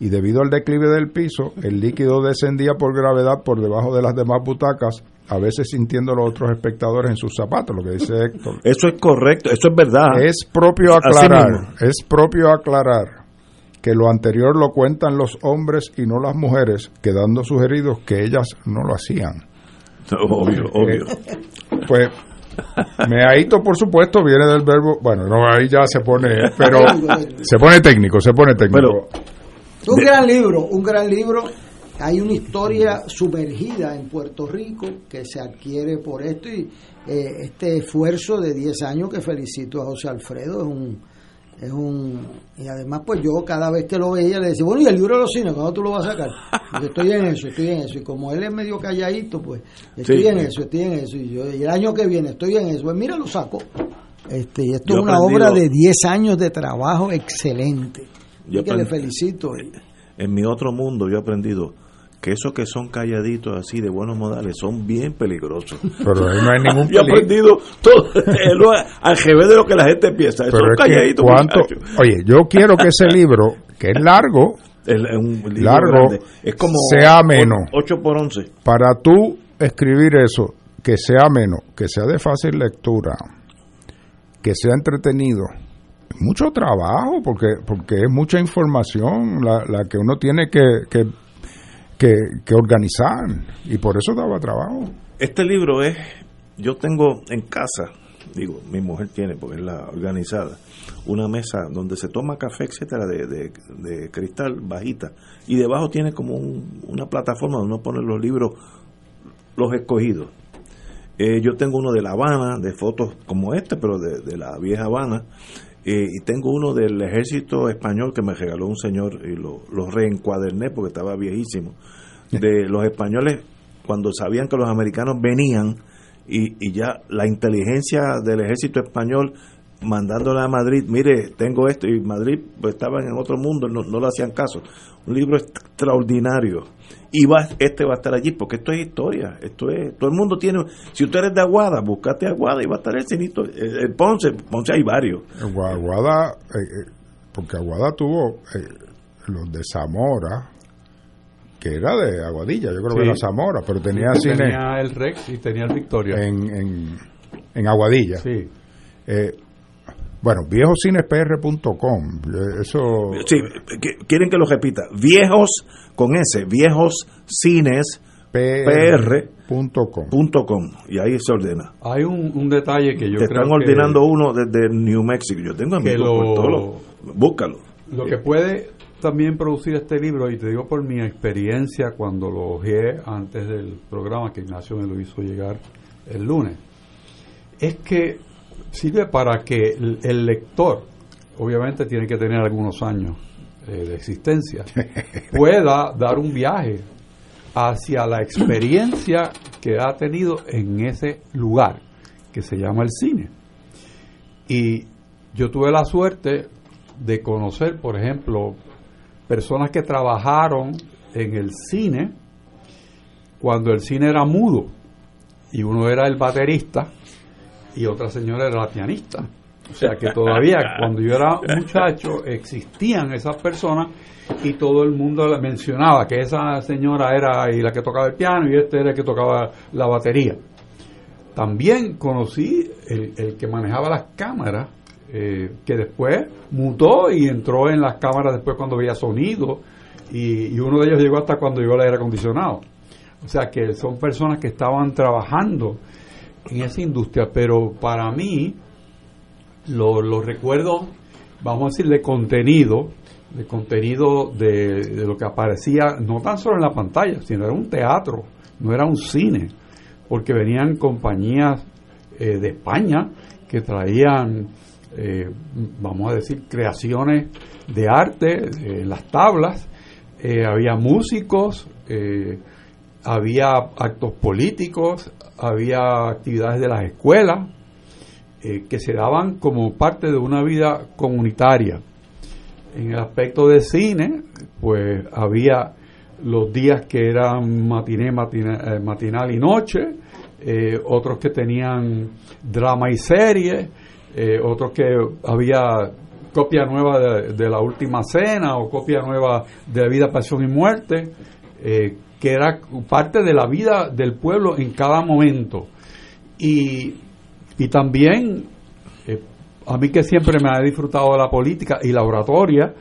Y debido al declive del piso, el líquido descendía por gravedad por debajo de las demás butacas, a veces sintiendo los otros espectadores en sus zapatos, lo que dice Héctor. Eso es correcto, eso es verdad. Es propio aclarar, es propio aclarar que lo anterior lo cuentan los hombres y no las mujeres, quedando sugeridos que ellas no lo hacían. Obvio, obvio. Pues meadito, por supuesto, viene del verbo. Bueno, no, ahí ya se pone. Pero se pone técnico, se pone técnico. un gran libro, un gran libro. Hay una historia sumergida en Puerto Rico que se adquiere por esto y eh, este esfuerzo de 10 años que felicito a José Alfredo es un es un y además pues yo cada vez que lo veía le decía bueno y el libro de los cines cuándo tú lo vas a sacar Porque estoy en eso estoy en eso. Y como él es medio calladito pues estoy en eso estoy en eso. Y, yo, y el año que viene estoy en eso. Pues mira lo saco. Este y esto es una obra de 10 años de trabajo excelente. Yo que le felicito en mi otro mundo yo he aprendido que esos que son calladitos así de buenos modales son bien peligrosos. Pero ahí no hay ningún peligro. Yo he aprendido todo al revés de lo que la gente piensa. son calladitos. Oye, yo quiero que ese libro, que es largo, largo, es como sea menos. 8 por 11. Para tú escribir eso, que sea menos, que sea de fácil lectura, que sea entretenido, mucho trabajo porque porque es mucha información la, la que uno tiene que, que que, organizar y por eso daba trabajo. Este libro es, yo tengo en casa, digo, mi mujer tiene porque es la organizada, una mesa donde se toma café, etcétera, de, de, cristal bajita y debajo tiene como una plataforma donde uno pone los libros, los escogidos. Eh, yo tengo uno de La Habana, de fotos como este, pero de, la vieja Habana. Eh, y tengo uno del ejército español que me regaló un señor y lo, lo reencuaderné porque estaba viejísimo. De los españoles, cuando sabían que los americanos venían y, y ya la inteligencia del ejército español mandándole a Madrid, mire, tengo esto, y Madrid pues estaba en otro mundo, no, no le hacían caso. Un libro extraordinario. Y va, este va a estar allí, porque esto es historia, esto es, todo el mundo tiene, si usted eres de Aguada, buscate Aguada y va a estar el cinito, el, Ponce, Ponce hay varios. Aguada, eh, eh, porque Aguada tuvo eh, los de Zamora, que era de Aguadilla, yo creo que era Zamora, pero tenía cine. Tenía el Rex y tenía el Victoria. En, en, en Aguadilla. Sí. Bueno, viejoscinespr.com. Eso. Sí, quieren que lo repita. Viejos con S, viejoscinespr.com. Y ahí se ordena. Hay un, detalle que yo Te están ordenando uno desde New Mexico. Yo tengo amigos lo, por. Búscalo. Lo que puede también producir este libro, y te digo por mi experiencia cuando lo ojeé antes del programa que Ignacio me lo hizo llegar el lunes, es que sirve para que el, lector, obviamente tiene que tener algunos años eh, de existencia, pueda dar un viaje hacia la experiencia que ha tenido en ese lugar que se llama el cine. Y yo tuve la suerte de conocer, por ejemplo, personas que trabajaron en el cine cuando el cine era mudo y uno era el baterista y otra señora era la pianista. O sea que todavía cuando yo era muchacho existían esas personas y todo el mundo mencionaba que esa señora era la que tocaba el piano y este era el que tocaba la batería. También conocí el, que manejaba las cámaras, eh, que después mutó y entró en las cámaras después cuando veía sonido y, y uno de ellos llegó hasta cuando llegó el aire acondicionado. O sea que son personas que estaban trabajando en esa industria, pero para mí los recuerdos, vamos a decir, de contenido, de contenido de, lo que aparecía, no tan solo en la pantalla, sino era un teatro, no era un cine, porque venían compañías eh, de España que traían, eh, vamos a decir, creaciones de arte en las tablas, eh, había músicos, había actos políticos, había actividades de las escuelas eh, que se daban como parte de una vida comunitaria. En el aspecto de cine, pues había los días que eran matiné, eh, matinal y noche, eh, otros que tenían drama y serie, otros que había copia nueva de, la última cena o copia nueva de vida, pasión y muerte, que era parte de la vida del pueblo en cada momento. Y, y también, eh, a mí que siempre me ha disfrutado de la política y la oratoria,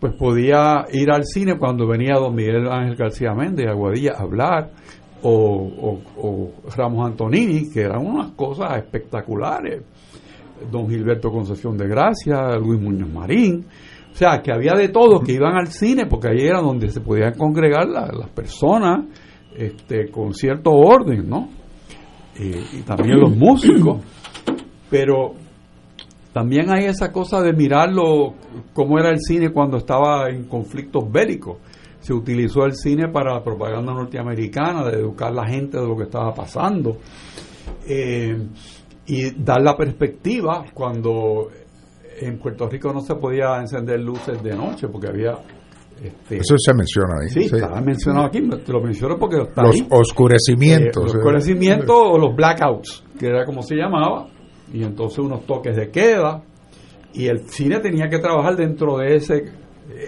pues podía ir al cine cuando venía don Miguel Ángel García Méndez a Aguadilla a hablar, o, o Ramos Antonini, que eran unas cosas espectaculares don Gilberto Concepción de Gracia, Luis Muñoz Marín, o sea, que había de todo, que iban al cine, porque ahí era donde se podían congregar las personas este, con cierto orden, ¿no? y también los músicos, pero también hay esa cosa de mirarlo, cómo era el cine cuando estaba en conflictos bélicos. Se utilizó el cine para la propaganda norteamericana, de educar a la gente de lo que estaba pasando. Eh, y dar la perspectiva cuando en Puerto Rico no se podía encender luces de noche porque había este, eso se menciona ahí sí, está mencionado aquí te lo menciono porque está los oscurecimientos eh, los oscurecimientos o los blackouts que era como se llamaba y entonces unos toques de queda y el cine tenía que trabajar dentro de ese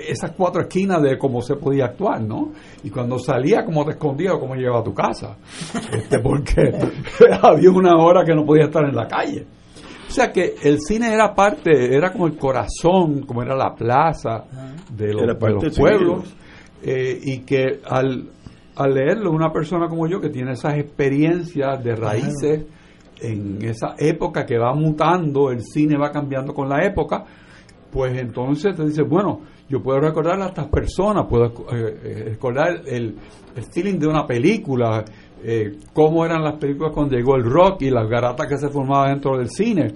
esas cuatro esquinas de cómo se podía actuar, ¿no? Y cuando salía, cómo te escondía o cómo llegaba a tu casa. Este, porque había una hora que no podía estar en la calle. O sea que el cine era parte, era como el corazón, como era la plaza de los, pueblos. Eh, y que al, al leerlo, una persona como yo que tiene esas experiencias de raíces en esa época que va mutando, el cine va cambiando con la época, pues entonces te dice, bueno, yo puedo recordar a estas personas, puedo eh, eh, recordar el, el, feeling de una película, eh, cómo eran las películas cuando llegó el rock y las garatas que se formaban dentro del cine.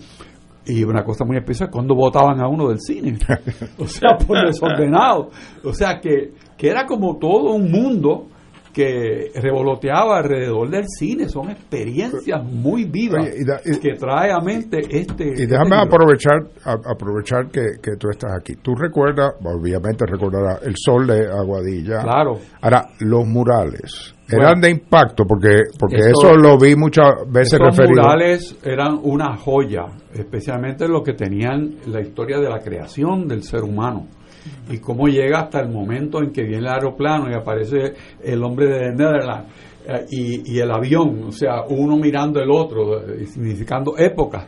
Y una cosa muy especial, cuando votaban a uno del cine. o sea, por desordenado. O sea, que, que era como todo un mundo que revoloteaba alrededor del cine. Son experiencias muy vivas que trae a mente este. Y este déjame aprovechar aprovechar que, que, tú estás aquí. Tú recuerdas, obviamente recordarás el sol de Aguadilla. Claro. Ahora, los murales. Eran de impacto porque porque eso lo vi muchas veces referido. Los murales eran una joya, especialmente los que tenían la historia de la creación del ser humano y cómo llega hasta el momento en que viene el aeroplano y aparece el hombre de Netherlands eh, y, el avión, o sea, uno mirando el otro, eh, significando épocas.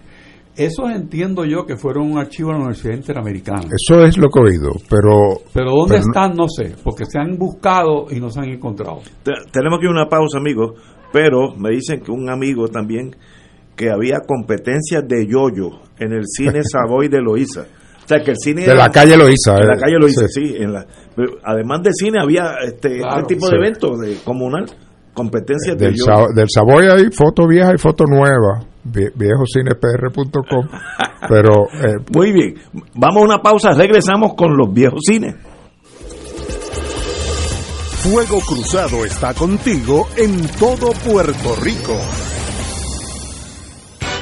Eso entiendo yo que fueron un archivo de la Universidad Interamericana. Eso es lo que he oído, pero... Pero ¿dónde están? No sé, porque se han buscado y no se han encontrado. tenemos aquí una pausa, amigos, pero me dicen que un amigo también que había competencias de yoyo en el cine Savoy de Loíza. O sea, que el cine... De la calle Loíza. De la eh. calle Loíza, sí. en la, además del cine había este, este tipo de eventos de comunal, competencias del, de del Savoy hay foto vieja y foto nueva, viejocinepr.com. pero... Eh, Muy bien, vamos a una pausa, regresamos con los viejos cines. Fuego Cruzado está contigo en todo Puerto Rico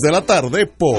de la tarde por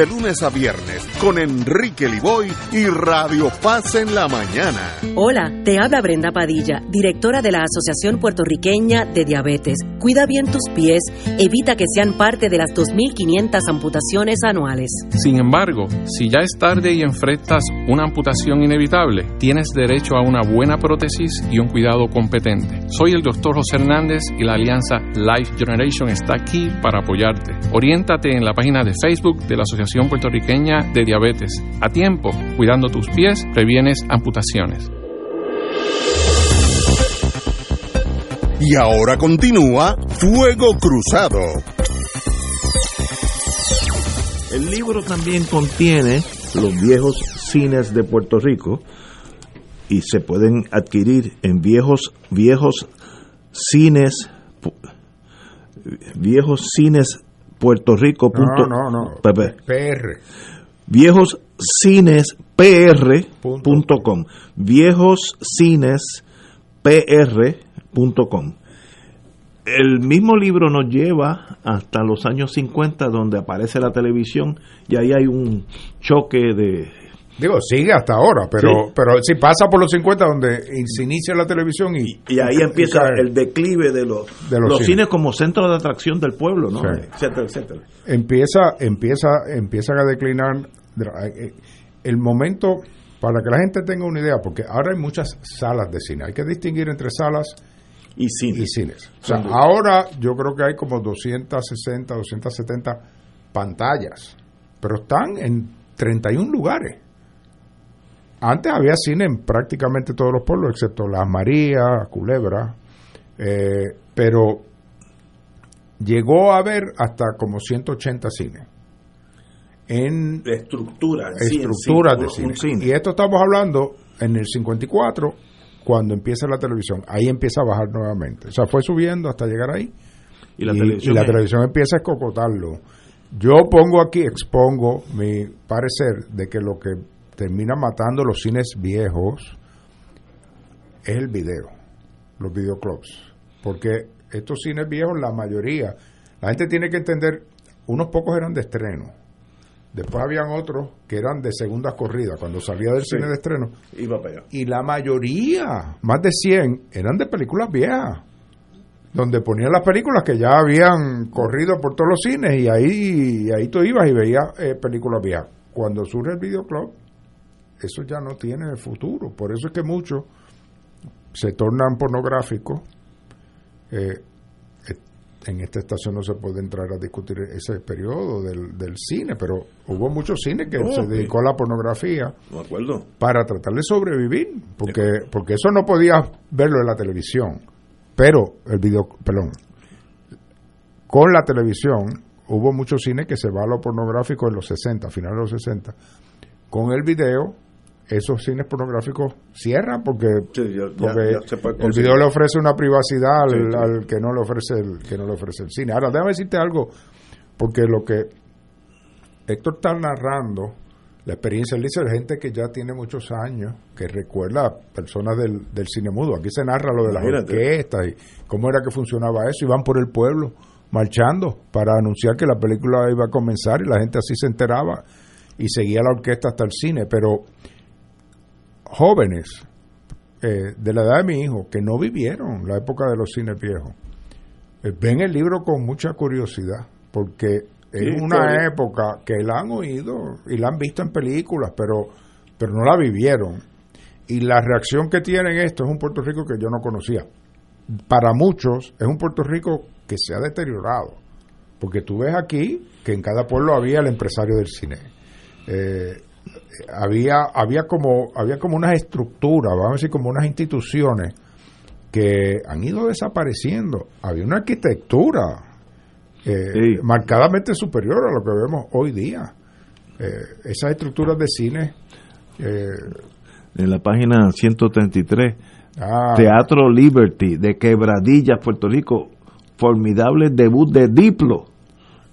lunes a viernes con Enrique Liboy y Radio Paz en la mañana. Hola, te habla Brenda Padilla, directora de la Asociación Puertorriqueña de Diabetes. Cuida bien tus pies, evita que sean parte de las 2.500 amputaciones anuales. Sin embargo, si ya es tarde y enfrentas una amputación inevitable, tienes derecho a una buena prótesis y un cuidado competente. Soy el doctor José Hernández y la alianza Life Generation está aquí para apoyarte. Oriéntate en la página de Facebook de la Asociación Puertorriqueña de Diabetes. A tiempo, cuidando tus pies, previenes amputaciones. Y ahora continúa Fuego Cruzado. El libro también contiene los viejos cines de Puerto Rico y se pueden adquirir en viejos viejos cines viejos cines Puerto Rico. No, no, no. PR. Viejos cines pr.com. Viejos cines pr.com. El mismo libro nos lleva hasta los años 50 donde aparece la televisión y ahí hay un choque de, Digo, sigue hasta ahora, pero sí. pero si pasa por los 50 donde se inicia la televisión y... Y ahí empieza el declive de los, de los, los cines. cines. como centro de atracción del pueblo, ¿no? Sí. Etcétera, etcétera. Empieza, empieza, empiezan a declinar el momento, para que la gente tenga una idea, porque ahora hay muchas salas de cine, hay que distinguir entre salas y cines. Y cines. O sea, ahora yo creo que hay como 260, 270 pantallas, pero están en 31 lugares. Antes había cine en prácticamente todos los pueblos, excepto Las Marías, Culebra, eh, pero llegó a haber hasta como 180 cines. En estructuras estructuras de cine. cine. Y esto estamos hablando en el 54, cuando empieza la televisión. Ahí empieza a bajar nuevamente. O sea, fue subiendo hasta llegar ahí. Y la, y, televisión, y la televisión empieza a escocotarlo. Yo pongo aquí, expongo mi parecer de que lo que termina matando los cines viejos es el video, los videoclubs. Porque estos cines viejos, la mayoría, la gente tiene que entender, unos pocos eran de estreno. Después habían otros que eran de segunda corrida, cuando salía del sí, cine de estreno. Iba para allá. Y la mayoría, más de 100, eran de películas viejas donde ponían las películas que ya habían corrido por todos los cines y ahí, y ahí tú ibas y veías eh, películas viejas. Cuando surge el videoclub, eso ya no tiene futuro. Por eso es que muchos se tornan pornográficos. Eh, en esta estación no se puede entrar a discutir ese periodo del, del cine, pero hubo muchos cines que Oh, se dedicó a la pornografía de acuerdo. para tratar de sobrevivir, porque, porque eso no podías verlo en la televisión. Pero el video, perdón, con la televisión hubo muchos cines que se va a lo pornográfico en los 60, finales de los 60. Con el video, esos cines pornográficos cierran porque, Sí, ya- ya- porque ya el video le ofrece una privacidad al, Sí, sí. al que no le ofrece el que no le ofrece el cine. Ahora, déjame decirte algo, porque lo que Héctor está narrando, la experiencia, él dice de gente que ya tiene muchos años, que recuerda a personas del, del cine mudo. Aquí se narra lo de las orquestas y cómo era que funcionaba eso. Iban por el pueblo marchando para anunciar que la película iba a comenzar y la gente así se enteraba y seguía la orquesta hasta el cine. Pero jóvenes, eh, de la edad de mi hijo que no vivieron la época de los cines viejos, eh, ven el libro con mucha curiosidad, porque es una época que la han oído y la han visto en películas, pero, pero no la vivieron. Y la reacción que tienen esto es un Puerto Rico que yo no conocía. Para muchos es un Puerto Rico que se ha deteriorado, porque tú ves aquí que en cada pueblo había el empresario del cine. Eh, había había como había como unas estructuras, vamos a decir como unas instituciones que han ido desapareciendo. Había una arquitectura eh, marcadamente superior a lo que vemos hoy día. Eh, esas estructuras de cine. Eh, en la página 133, ah. Teatro Liberty de Quebradillas, Puerto Rico, formidable debut de Diplo.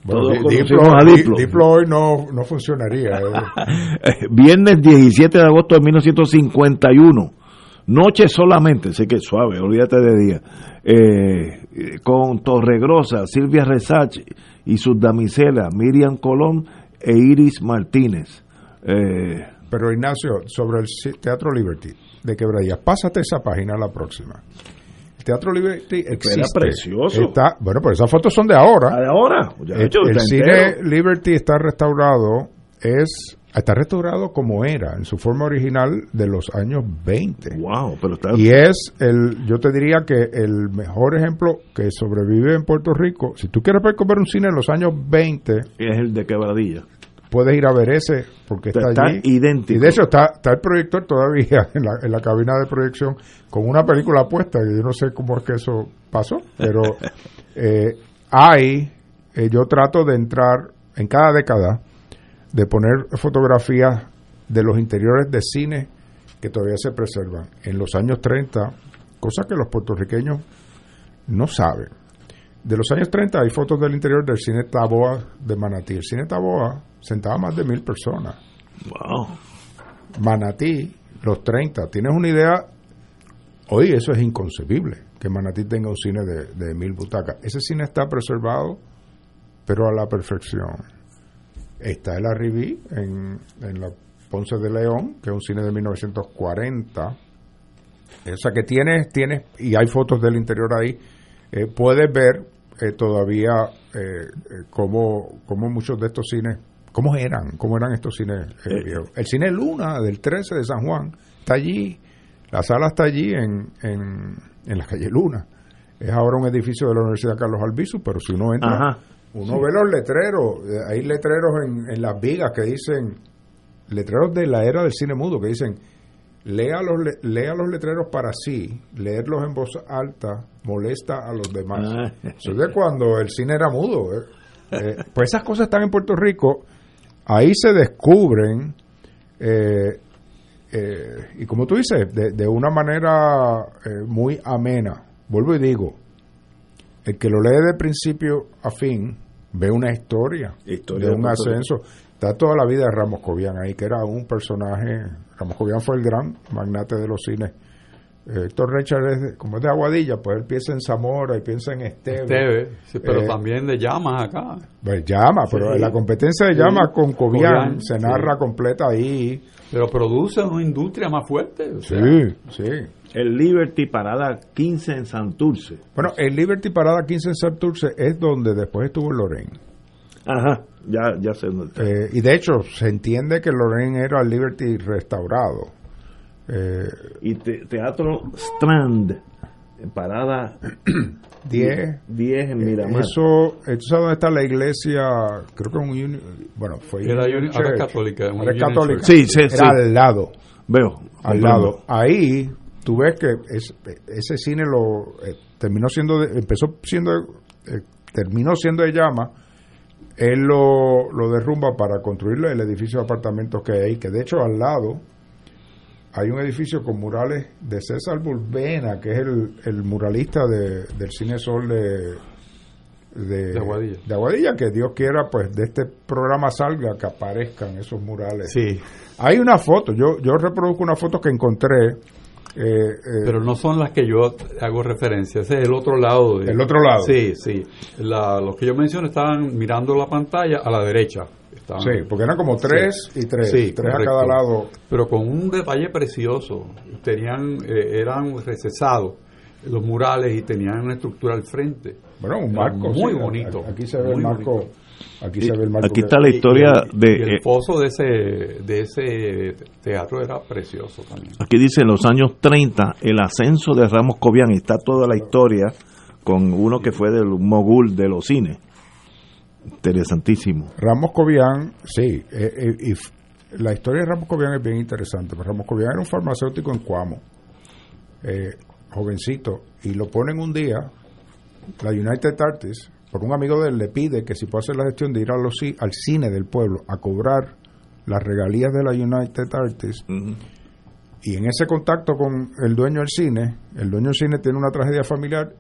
Diplo, Diplo. hoy no, no funcionaría. Viernes 17 de agosto de 1951. Noche solamente, sé que suave, olvídate de día. Eh, con Torregrosa, Silvia Resach y sus damiselas, Miriam Colón e Iris Martínez. Eh, Pero Ignacio, sobre el Teatro Liberty de Quebradillas, pásate esa página la próxima. Teatro Liberty existe. Era precioso. Está, bueno, pues esas fotos son de ahora. Ah, de ahora. el, el cine Liberty está restaurado, es está restaurado como era, en su forma original de los años 20. Wow, pero Y es, el, yo te diría que el mejor ejemplo que sobrevive en Puerto Rico, si tú quieres ver un cine en los años 20... Es el de Quebradilla. Puedes ir a ver ese, porque está, allí. idéntico. Y de hecho está, está el proyector todavía en la, en la cabina de proyección con una película puesta, y yo no sé cómo es que eso pasó, pero eh, hay, eh, yo trato de entrar en cada década de poner fotografías de los interiores de cine que todavía se preservan. En los años 30, cosa que los puertorriqueños no saben. De los años 30 hay fotos del interior del cine Taboa de Manatí. El cine Taboa sentaba más de mil personas. Wow. Manatí, los 30. ¿Tienes una idea? Hoy eso es inconcebible, que Manatí tenga un cine de, de mil butacas. Ese cine está preservado, pero a la perfección Está el Arribí en, en la Ponce de León, que es un cine de 1940. O sea que tienes, tienes y hay fotos del interior ahí. Eh, puedes ver eh, todavía eh, eh cómo, cómo, muchos de estos cines, cómo eran, cómo eran estos cines viejos. El cine Luna del 13 de San Juan está allí, la sala está allí en, en, en la calle Luna. Es ahora un edificio de la Universidad Carlos Albizu, pero si uno entra uno ve los letreros, eh, hay letreros en, en, las vigas que dicen, letreros de la era del cine mudo, que dicen, lea los, lea los letreros para sí, leerlos en voz alta molesta a los demás. Ah. Eso es de cuando el cine era mudo. ¿eh? Eh, pues esas cosas están en Puerto Rico, ahí se descubren, y como tú dices, de, de una manera muy amena. Vuelvo y digo, el que lo lee de principio a fin ve una historia, de un ascenso. Está toda la vida de Ramos Cobian ahí, que era un personaje. Ramos Cobian fue el gran magnate de los cines. Héctor Richard, es como es de Aguadilla, pues él piensa en Zamora y piensa en Esteve. Esteve, sí, pero eh, también de Llamas acá. Pues Llama, pero la competencia de Llamas con Cobian, se narra completa ahí. Pero produce una industria más fuerte. sí, sí. El Liberty Parada 15 en Santurce. Bueno, el Liberty Parada 15 en Santurce es donde después estuvo Lorraine. Ajá, ya, ya sé eh, y de hecho, se entiende que Lorraine era el Liberty restaurado. Eh, y Teatro Strand, en Parada 10. 10 en Miramar. Eso, ¿tú sabes dónde está la iglesia? Creo que un. Bueno, fue. Era católica. Era católica. Sí, sí, Era al lado. Veo. Al lado. Ahí tú ves que ese cine lo eh, terminó siendo de, empezó siendo eh, terminó siendo de llama él lo, lo derrumba para construir el edificio de apartamentos que hay ahí que de hecho al lado hay un edificio con murales de César Bulbena que es el, muralista del cine sol de de, Aguadilla. de Aguadilla que Dios quiera pues de este programa salga que aparezcan esos murales sí hay una foto yo yo reproduzco una foto que encontré eh, eh, Pero no son las que yo hago referencia, ese es el otro lado. el otro lado. Sí, sí. los que yo menciono estaban mirando la pantalla a la derecha. Estaban- Sí, porque eran como tres y tres, tres a cada lado. Pero con un detalle precioso. Tenían, eh, eran recesados los murales y tenían una estructura al frente. Bueno, un marco. Muy sí, bonito. Aquí se ve el marco. bonito. Aquí se ve el marco. Aquí está la historia Y el- de... y el eh, foso de ese, de ese teatro era precioso también. Aquí dice en los años 30 el ascenso de Ramos Cobian está toda la historia con uno que fue del mogul de los cines. Interesantísimo. Ramos Cobian, sí, eh, eh, la historia de Ramos Cobian es bien interesante. porque Ramos Cobian era un farmacéutico en Cuamo, eh, jovencito, y lo ponen un día, la United Artists, por un amigo de él le pide que si puede hacer la gestión de ir a los, al cine del pueblo a cobrar las regalías de la United Artists. Y en ese contacto con el dueño del cine, el dueño del cine tiene una tragedia familiar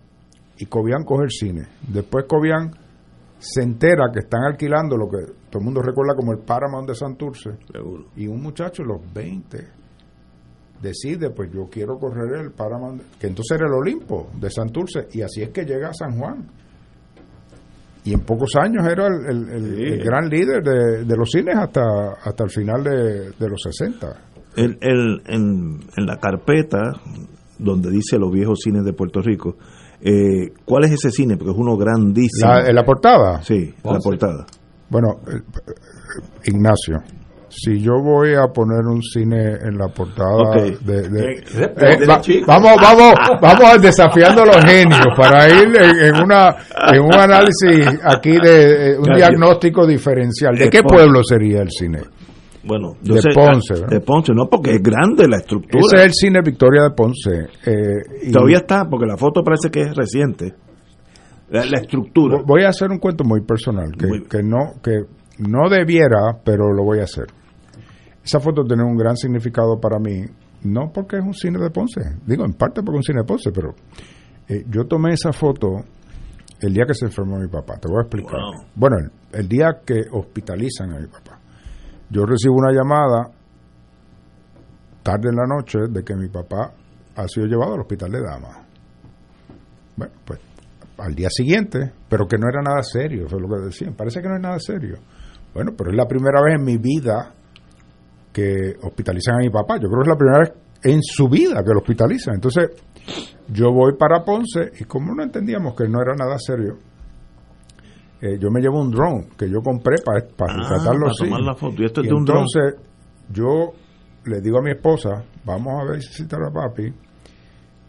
y Cobian coge el cine. Después Cobian se entera que están alquilando lo que todo el mundo recuerda como el Paramount de Santurce. Y un muchacho los 20 decide, pues yo quiero correr el Paramount, que entonces era el Olimpo de Santurce, y así es que llega a San Juan. Y en pocos años era el, el- el- el gran líder de, de los cines hasta, hasta el final de, de los 60. El, el- en, en la carpeta donde dice los viejos cines de Puerto Rico, eh, ¿cuál es ese cine? Porque es uno grandísimo. La, ¿En la portada? Sí, la portada. Bueno, eh, eh, Ignacio, si yo voy a poner un cine en la portada Ok. de, de- Eh, eh, de va- chico. vamos, vamos, vamos desafiando a los genios para ir en, en una en un análisis aquí de eh, un diagnóstico diferencial. ¿De qué pueblo sería el cine? Bueno, De yo sé- Ponce, ¿verdad? De Ponce, no, porque es grande la estructura. Ese es el cine Victoria de Ponce. eh, y Todavía está, porque la foto parece que es reciente. La, la estructura. Voy a hacer un cuento muy personal que, Muy- que no que no debiera, pero lo voy a hacer. Esa foto tiene un gran significado para mí, no porque es un cine de Ponce, digo en parte porque es un cine de Ponce, pero eh, yo tomé esa foto el día que se enfermó mi papá. Te voy a explicar. Bueno, el, el día que hospitalizan a mi papá. Yo recibo una llamada tarde en la noche de que mi papá ha sido llevado al hospital de Dama. Bueno, pues al día siguiente, pero que no era nada serio, eso es lo que decían. Parece que no es nada serio. Bueno, pero es la primera vez en mi vida que hospitalizan a mi papá. Yo creo que es la primera vez en su vida que lo hospitalizan. Entonces, yo voy para Ponce y como no entendíamos que no era nada serio, eh, yo me llevo un drone que yo compré para, para Ah, retratarlo para tomar la foto. Y esto es Y de un entonces, yo le digo a mi esposa, vamos a visitar a papi,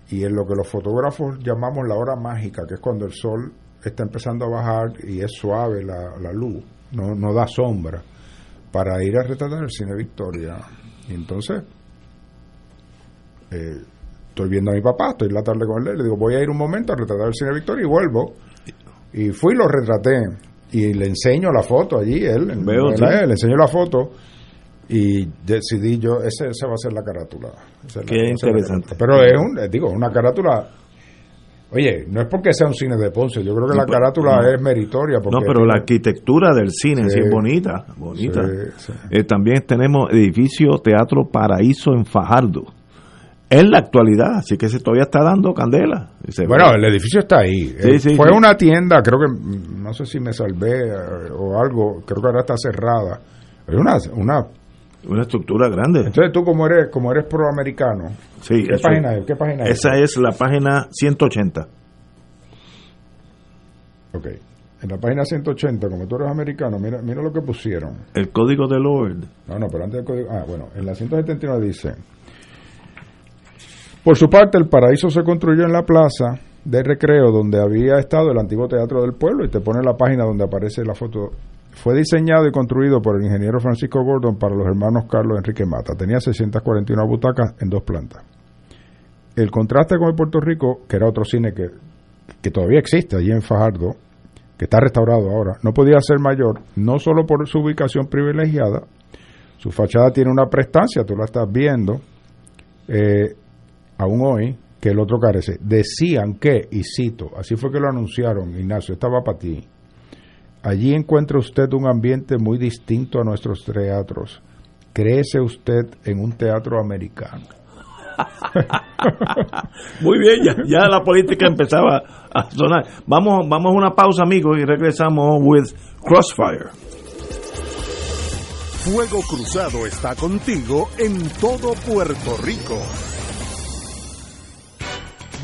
y en lo que los fotógrafos llamamos la hora mágica, que es cuando el sol está empezando a bajar y es suave la, la luz, no, no da sombra, para ir a retratar el cine Victoria. Y entonces, eh, estoy viendo a mi papá, estoy en la tarde con él, le digo, voy a ir un momento a retratar el cine Victoria y vuelvo. Y fui y lo retraté. Y le enseño la foto allí, él, Veo, sí. le enseño la foto y decidí yo, ese, esa va a ser la carátula. Esa es la- Qué la interesante. carátula. Pero es un, eh, digo, una carátula. Oye, no es porque sea un cine de Ponce, yo creo que la pues, carátula no. es meritoria. Porque No, pero la arquitectura del cine sí, Sí. es bonita, bonita. Sí, sí. Eh, también tenemos edificio Teatro Paraíso en Fajardo. En la actualidad, así que se todavía está dando candela. Se Bueno, el edificio está ahí. Sí, Eh, sí, Fue sí. una tienda, creo que, mm, no sé si me salvé eh, o algo, creo que ahora está cerrada. Es una, una una estructura grande. Entonces tú como eres como eres proamericano, Sí, ¿qué eso- página es? ¿Qué página es? Esa es la página 180. Ok. En la página 180, como tú eres americano, mira, mira lo que pusieron. El código de Lord. No, no, pero antes del código. Ah, bueno, en la 179 dice: Por su parte, el paraíso se construyó en la plaza de recreo donde había estado el antiguo teatro del pueblo y te pone la página donde aparece la foto. Fue diseñado y construido por el ingeniero Francisco Gordon para los hermanos Carlos Enrique Mata. Tenía 641 butacas en dos plantas. El contraste con el Puerto Rico, que era otro cine que, que todavía existe allí en Fajardo, que está restaurado ahora, no podía ser mayor, no solo por su ubicación privilegiada, su fachada tiene una prestancia, tú la estás viendo, eh, aún hoy, que el otro carece. Decían que, y cito, así fue que lo anunciaron, Ignacio, estaba para ti. Allí encuentra usted un ambiente muy distinto a nuestros teatros. Crece usted en un teatro americano. Muy bien, ya, ya la política empezaba a sonar. Vamos, vamos a una pausa, amigos, y regresamos with Crossfire. Fuego Cruzado está contigo en todo Puerto Rico.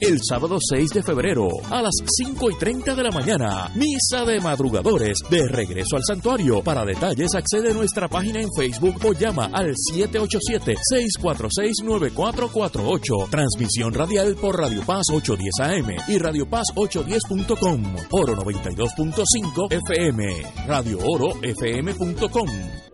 el sábado 6 de febrero a las 5 y 30 de la mañana. Misa de madrugadores de regreso al santuario. Para detalles accede a nuestra página en Facebook o llama al 787-646-9448. Transmisión radial por Radio Paz 810 AM y Radio Paz 810.com. Oro 92.5 FM. Radio Oro FM.com.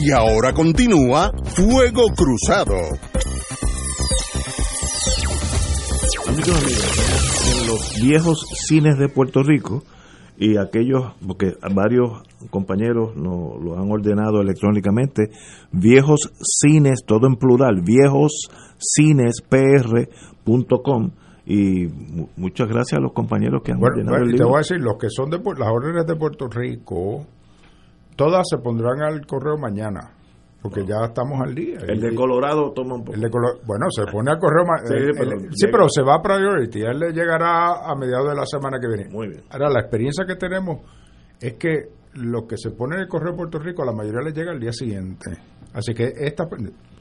Y ahora continúa Fuego Cruzado. Amigos, amigos, en los viejos cines de Puerto Rico y aquellos, porque varios compañeros no, lo han ordenado electrónicamente, viejos cines, todo en plural, viejoscinespr.com y muchas gracias a los compañeros que han bueno, ordenado bueno, el Te voy a decir, los que son de las órdenes de Puerto Rico, todas se pondrán al correo mañana, porque ya estamos al día. El de Colorado toma un poco. el de Colo- bueno, se pone al correo. Sí, el- pero el- sí, llega. pero se va a priority. Él le llegará a mediados de la semana que viene. Muy bien. Ahora, la experiencia que tenemos es que lo que se pone en el correo de Puerto Rico, a la mayoría le llega al día siguiente. Así que esta.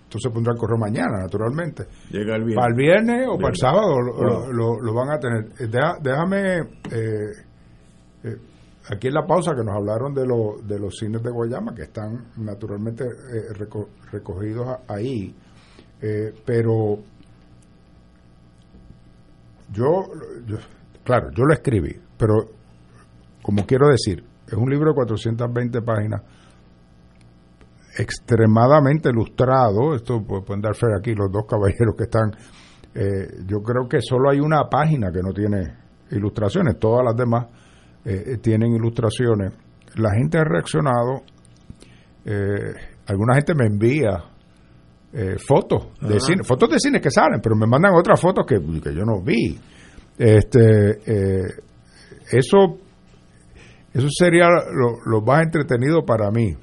Esto se pondrá al correo mañana, naturalmente. Llega el viernes. Para el viernes o para el sábado lo, lo- lo- van a tener. Eh, déjame. eh, aquí en la pausa que nos hablaron de, lo- de los cines de Guayama, que están naturalmente eh, reco- recogidos ahí. Eh, pero yo, claro, yo lo escribí, pero como quiero decir, es un libro de 420 páginas extremadamente ilustrado. Esto pu- pueden dar fe aquí los dos caballeros que están. eh, yo creo que solo hay una página que no tiene ilustraciones, todas las demás eh, tienen ilustraciones. La gente ha reaccionado. eh, alguna gente me envía eh, fotos de Ajá. cine, fotos de cine que salen, pero me mandan otras fotos que, que yo no vi. Este, eh, eso, eso sería lo, lo más entretenido para mí.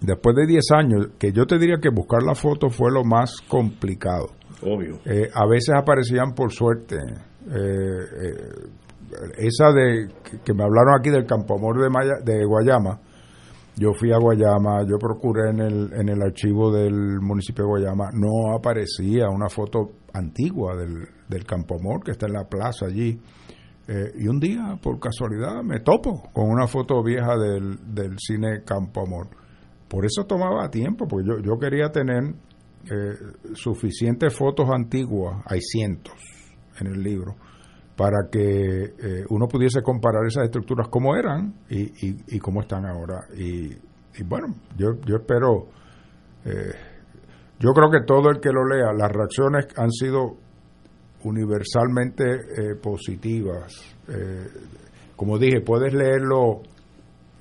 Después de 10 años, que yo te diría que buscar la foto fue lo más complicado. Obvio. Eh, a veces aparecían por suerte. Eh, eh, esa de que, me hablaron aquí del Campo Amor de, de Guayama. Yo fui a Guayama, yo procuré en el, en el archivo del municipio de Guayama, no aparecía una foto antigua del, del Campo Amor que está en la plaza allí. Eh, y un día, por casualidad, me topo con una foto vieja del, del cine Campo Amor. Por eso tomaba tiempo, porque yo, yo quería tener eh, suficientes fotos antiguas, hay cientos en el libro, para que eh, uno pudiese comparar esas estructuras como eran y, y, cómo están ahora. Y, y bueno, yo, yo espero, eh, yo creo que todo el que lo lea, las reacciones han sido universalmente eh, positivas. como dije, puedes leerlo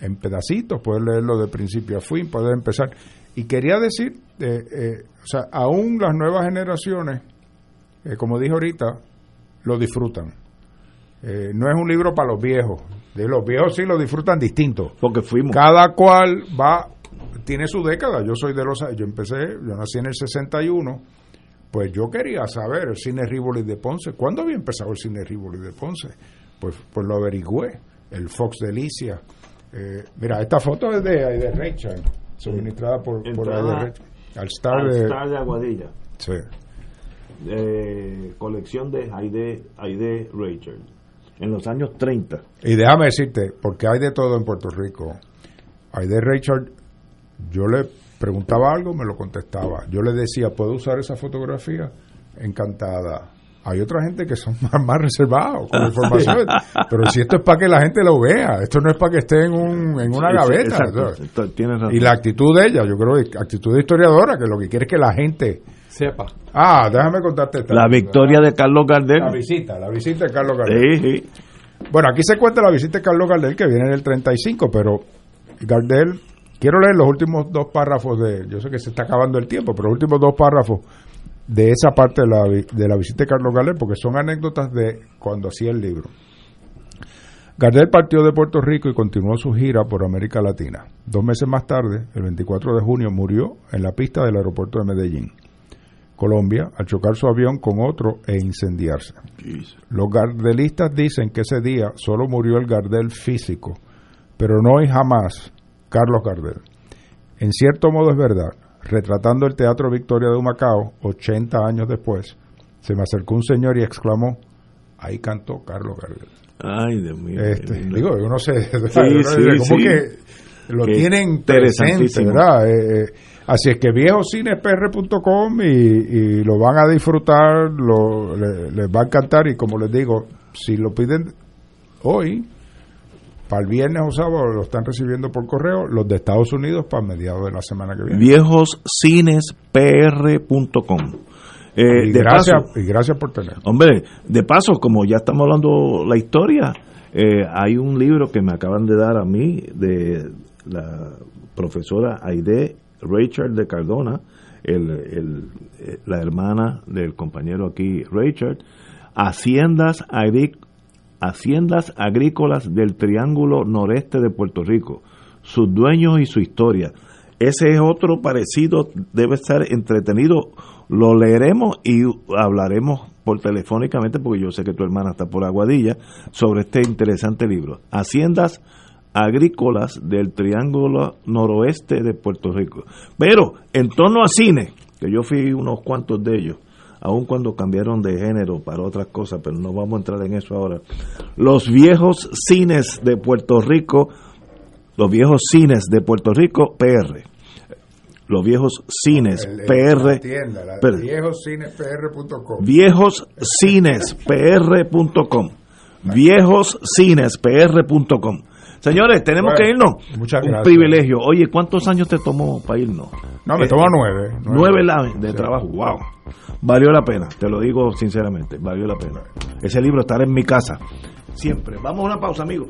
en pedacitos, puedes leerlo de principio a fin, puedes empezar. Y quería decir, o sea, aún las nuevas generaciones, como dije ahorita, lo disfrutan eh, no es un libro para los viejos. De los viejos sí lo disfrutan distinto. Porque fuimos. Cada cual va, tiene su década. Yo soy de los. Yo empecé, yo nací en el 61. Pues yo quería saber el cine Rivoli de Ponce. ¿Cuándo había empezado el cine Rivoli de Ponce? Pues, pues lo averigüé. El Fox Delicia. Eh, mira, esta foto es de Aide Rachel, suministrada por, por Aide Al Star, de, de Aguadilla. Sí. Eh, colección de Aide, Aide Rachel en los años 30. Y déjame decirte, porque hay de todo en Puerto Rico. Hay de Richard, yo le preguntaba algo, me lo contestaba. Yo le decía, ¿puedo usar esa fotografía? Encantada. Hay otra gente que son más, reservados con la información. pero si esto es para que la gente lo vea, esto no es para que esté en, un, en una gaveta. y la actitud de ella, yo creo actitud de historiadora, que lo que quiere es que la gente sepa. Ah, déjame contarte esta. La victoria de Carlos Gardel. La visita, la visita de Carlos Gardel. Sí, sí. Bueno, aquí se cuenta la visita de Carlos Gardel que viene en el 35, pero Gardel, quiero leer los últimos dos párrafos de, yo sé que se está acabando el tiempo, pero los últimos dos párrafos de esa parte de la, de la visita de Carlos Gardel, porque son anécdotas de cuando hacía el libro. Gardel partió de Puerto Rico y continuó su gira por América Latina. Dos meses más tarde, el 24 de junio, murió en la pista del aeropuerto de Medellín. Colombia al chocar su avión con otro e incendiarse. Los gardelistas dicen que ese día solo murió el Gardel físico, pero no y jamás Carlos Gardel. En cierto modo es verdad, retratando el Teatro Victoria de Humacao, 80 años después, se me acercó un señor y exclamó, ahí cantó Carlos Gardel. Ay, Dios mío. Este, digo, uno se... como que lo tienen presente, ¿verdad? Eh, eh, Así es que viejocinesPR.com y, y lo van a disfrutar, lo, les va a encantar y como les digo, si lo piden hoy, para el viernes o sábado lo están recibiendo por correo, los de Estados Unidos para mediados de la semana que viene. Viejoscinespr.com. Eh, y, gracias, y gracias por tener. Hombre, de paso, como ya estamos hablando la historia, eh, hay un libro que me acaban de dar a mí de la profesora Aide Richard de Cardona, el, eh, la hermana del compañero aquí, Richard, Haciendas, Haciendas Agrícolas del Triángulo Noreste de Puerto Rico, sus dueños y su historia. Ese es otro parecido, debe estar entretenido. Lo leeremos y hablaremos por telefónicamente, porque yo sé que tu hermana está por Aguadilla, sobre este interesante libro. Haciendas agrícolas del Triángulo Noroeste de Puerto Rico. Pero en torno a cine, que yo fui unos cuantos de ellos, aun cuando cambiaron de género para otras cosas, pero no vamos a entrar en eso ahora. Los viejos cines de Puerto Rico, los viejos cines de Puerto Rico, PR. Los viejos cines PR. viejoscinespr.com. Viejoscinespr.com. Viejoscinespr.com. Señores, tenemos que irnos. Muchas Un privilegio. Oye, ¿cuántos años te tomó para irnos? No, me eh, tomó nueve. Nueve, de trabajo. Wow. Valió la pena, te lo digo sinceramente. Valió la pena. Ese libro estará en mi casa. Siempre. Vamos a una pausa, amigos.